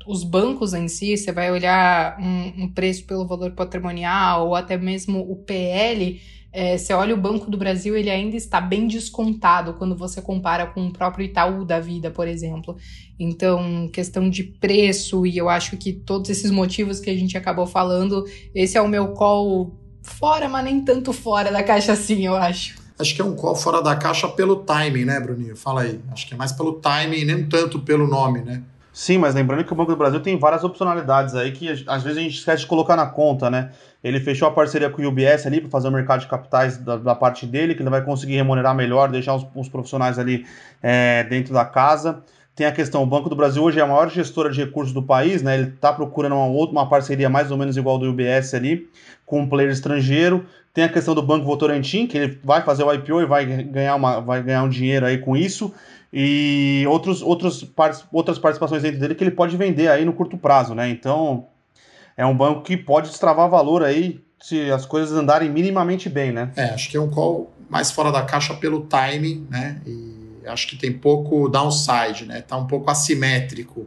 os bancos em si, você vai olhar um, um preço pelo valor patrimonial ou até mesmo o PL é, você olha o Banco do Brasil, ele ainda está bem descontado quando você compara com o próprio Itaú da vida, por exemplo. Então, questão de preço, e eu acho que todos esses motivos que a gente acabou falando, esse é o meu call fora, mas nem tanto fora da caixa assim, eu acho. Acho que é um call fora da caixa pelo timing, né, Bruninho? Fala aí. Acho que é mais pelo timing, nem tanto pelo nome, né? Sim, mas lembrando que o Banco do Brasil tem várias opcionalidades aí que às vezes a gente esquece de colocar na conta, né? Ele fechou a parceria com o UBS ali para fazer o mercado de capitais da, da, parte dele, que ele vai conseguir remunerar melhor, deixar os, os profissionais ali é, dentro da casa. Tem a questão, o Banco do Brasil hoje é a maior gestora de recursos do país, né? Ele está procurando uma outra uma parceria mais ou menos igual do UBS ali, com um player estrangeiro. Tem a questão do Banco Votorantim, que ele vai fazer o IPO e vai ganhar, uma, vai ganhar um dinheiro aí com isso e outros, outros, outras participações dentro dele que ele pode vender aí no curto prazo, né? Então, é um banco que pode destravar valor aí se as coisas andarem minimamente bem, né? É, acho que é um call mais fora da caixa pelo timing, né? E acho que tem pouco downside, né? Tá um pouco assimétrico.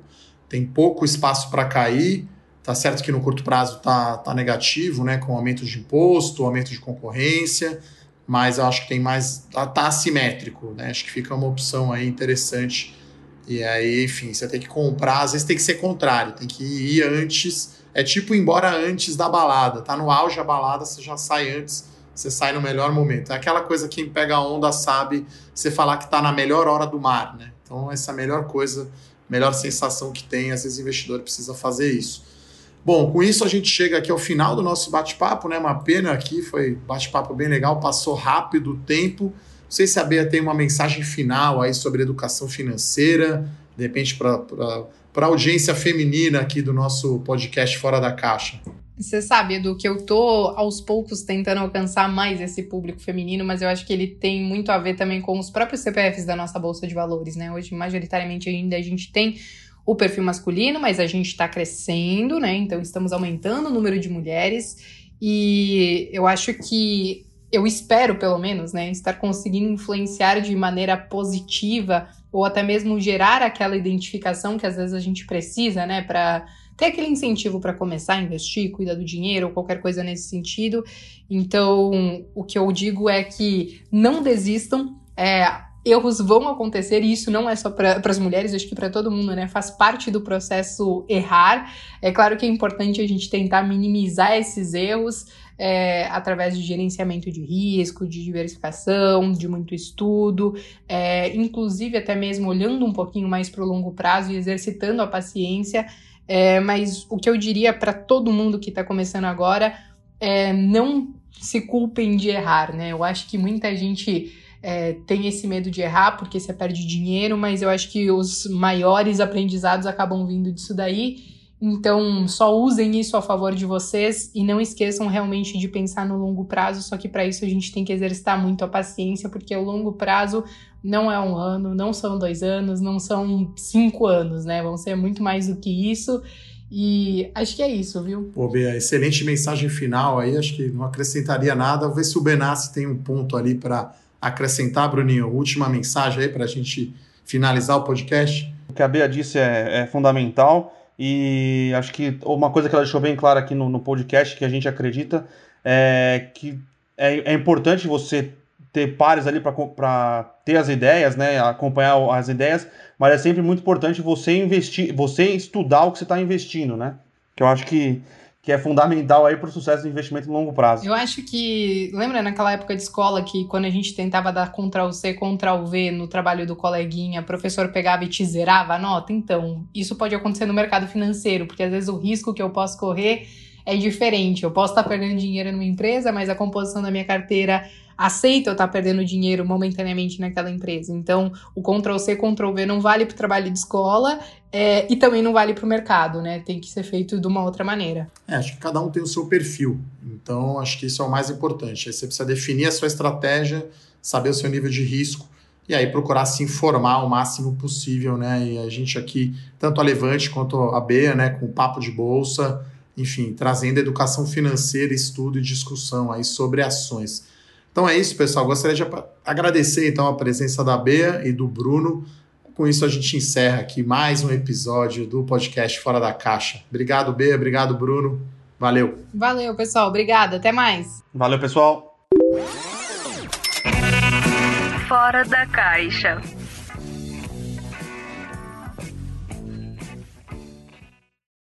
Tem pouco espaço para cair. Tá certo que no curto prazo tá, tá negativo, né? Com aumento de imposto, aumento de concorrência mas eu acho que tem mais. Tá, tá assimétrico, né? Acho que fica uma opção aí interessante. E aí, enfim, você tem que comprar, às vezes tem que ser contrário, tem que ir antes. É tipo ir embora antes da balada. Tá no auge a balada, você já sai antes, você sai no melhor momento. É aquela coisa quem pega a onda sabe você falar que tá na melhor hora do mar, né? Então, essa é a melhor coisa, melhor sensação que tem, às vezes o investidor precisa fazer isso. Bom, com isso a gente chega aqui ao final do nosso bate-papo, né? Uma pena aqui, foi bate-papo bem legal, passou rápido o tempo. Não sei se a Bea tem uma mensagem final aí sobre educação financeira, de repente para a audiência feminina aqui do nosso podcast Fora da Caixa. Você sabe, Edu, que eu tô aos poucos tentando alcançar mais esse público feminino, mas eu acho que ele tem muito a ver também com os próprios CPFs da nossa Bolsa de Valores, né? Hoje, majoritariamente, ainda a gente tem o perfil masculino, mas a gente está crescendo, né? Então estamos aumentando o número de mulheres e eu acho que eu espero, pelo menos, né, estar conseguindo influenciar de maneira positiva ou até mesmo gerar aquela identificação que às vezes a gente precisa, né, para ter aquele incentivo para começar a investir, cuidar do dinheiro ou qualquer coisa nesse sentido. Então, o que eu digo é que não desistam. É, erros vão acontecer, e isso não é só para as mulheres, acho que para todo mundo, né? Faz parte do processo errar. É claro que é importante a gente tentar minimizar esses erros é, através de gerenciamento de risco, de diversificação, de muito estudo, é, inclusive até mesmo olhando um pouquinho mais para o longo prazo e exercitando a paciência. É, mas o que eu diria para todo mundo que está começando agora é não se culpem de errar, né? Eu acho que muita gente é, tem esse medo de errar porque você perde dinheiro, mas eu acho que os maiores aprendizados acabam vindo disso daí. Então, só usem isso a favor de vocês e não esqueçam realmente de pensar no longo prazo. Só que para isso a gente tem que exercitar muito a paciência, porque o longo prazo não é um ano, não são dois anos, não são cinco anos, né? Vão ser muito mais do que isso. E acho que é isso, viu? Pô, Bia, excelente mensagem final aí. Acho que não acrescentaria nada. Vou ver se o Benassi tem um ponto ali para acrescentar, Bruninho? Última mensagem aí para a gente finalizar o podcast? O que a Bea disse é, é, fundamental e acho que uma coisa que ela deixou bem clara aqui no, no podcast que a gente acredita é que é, é importante você ter pares ali para ter as ideias, né, acompanhar as ideias, mas é sempre muito importante você investir, você estudar o que você está investindo, né? Que eu acho que que é fundamental aí para o sucesso do investimento em longo prazo. Eu acho que, lembra naquela época de escola que quando a gente tentava dar Ctrl C, Ctrl V no trabalho do coleguinha, o professor pegava e te zerava a nota? Então, isso pode acontecer no mercado financeiro, porque às vezes o risco que eu posso correr é diferente. Eu posso estar perdendo dinheiro numa empresa, mas a composição da minha carteira aceita eu estar perdendo dinheiro momentaneamente naquela empresa. Então, o Ctrl C, Ctrl V não vale para o trabalho de escola é, e também não vale para o mercado, né? Tem que ser feito de uma outra maneira. É, acho que cada um tem o seu perfil. Então, acho que isso é o mais importante. Aí você precisa definir a sua estratégia, saber o seu nível de risco e aí procurar se informar o máximo possível, né? E a gente aqui, tanto a Levante quanto a Bea, né, com o papo de bolsa, enfim, trazendo educação financeira, estudo e discussão aí sobre ações. Então é isso, pessoal. Gostaria de agradecer então a presença da Bea e do Bruno. Com isso a gente encerra aqui mais um episódio do podcast Fora da Caixa. Obrigado, Bea. Obrigado, Bruno. Valeu. Valeu, pessoal. Obrigada. Até mais. Valeu, pessoal. Fora da Caixa.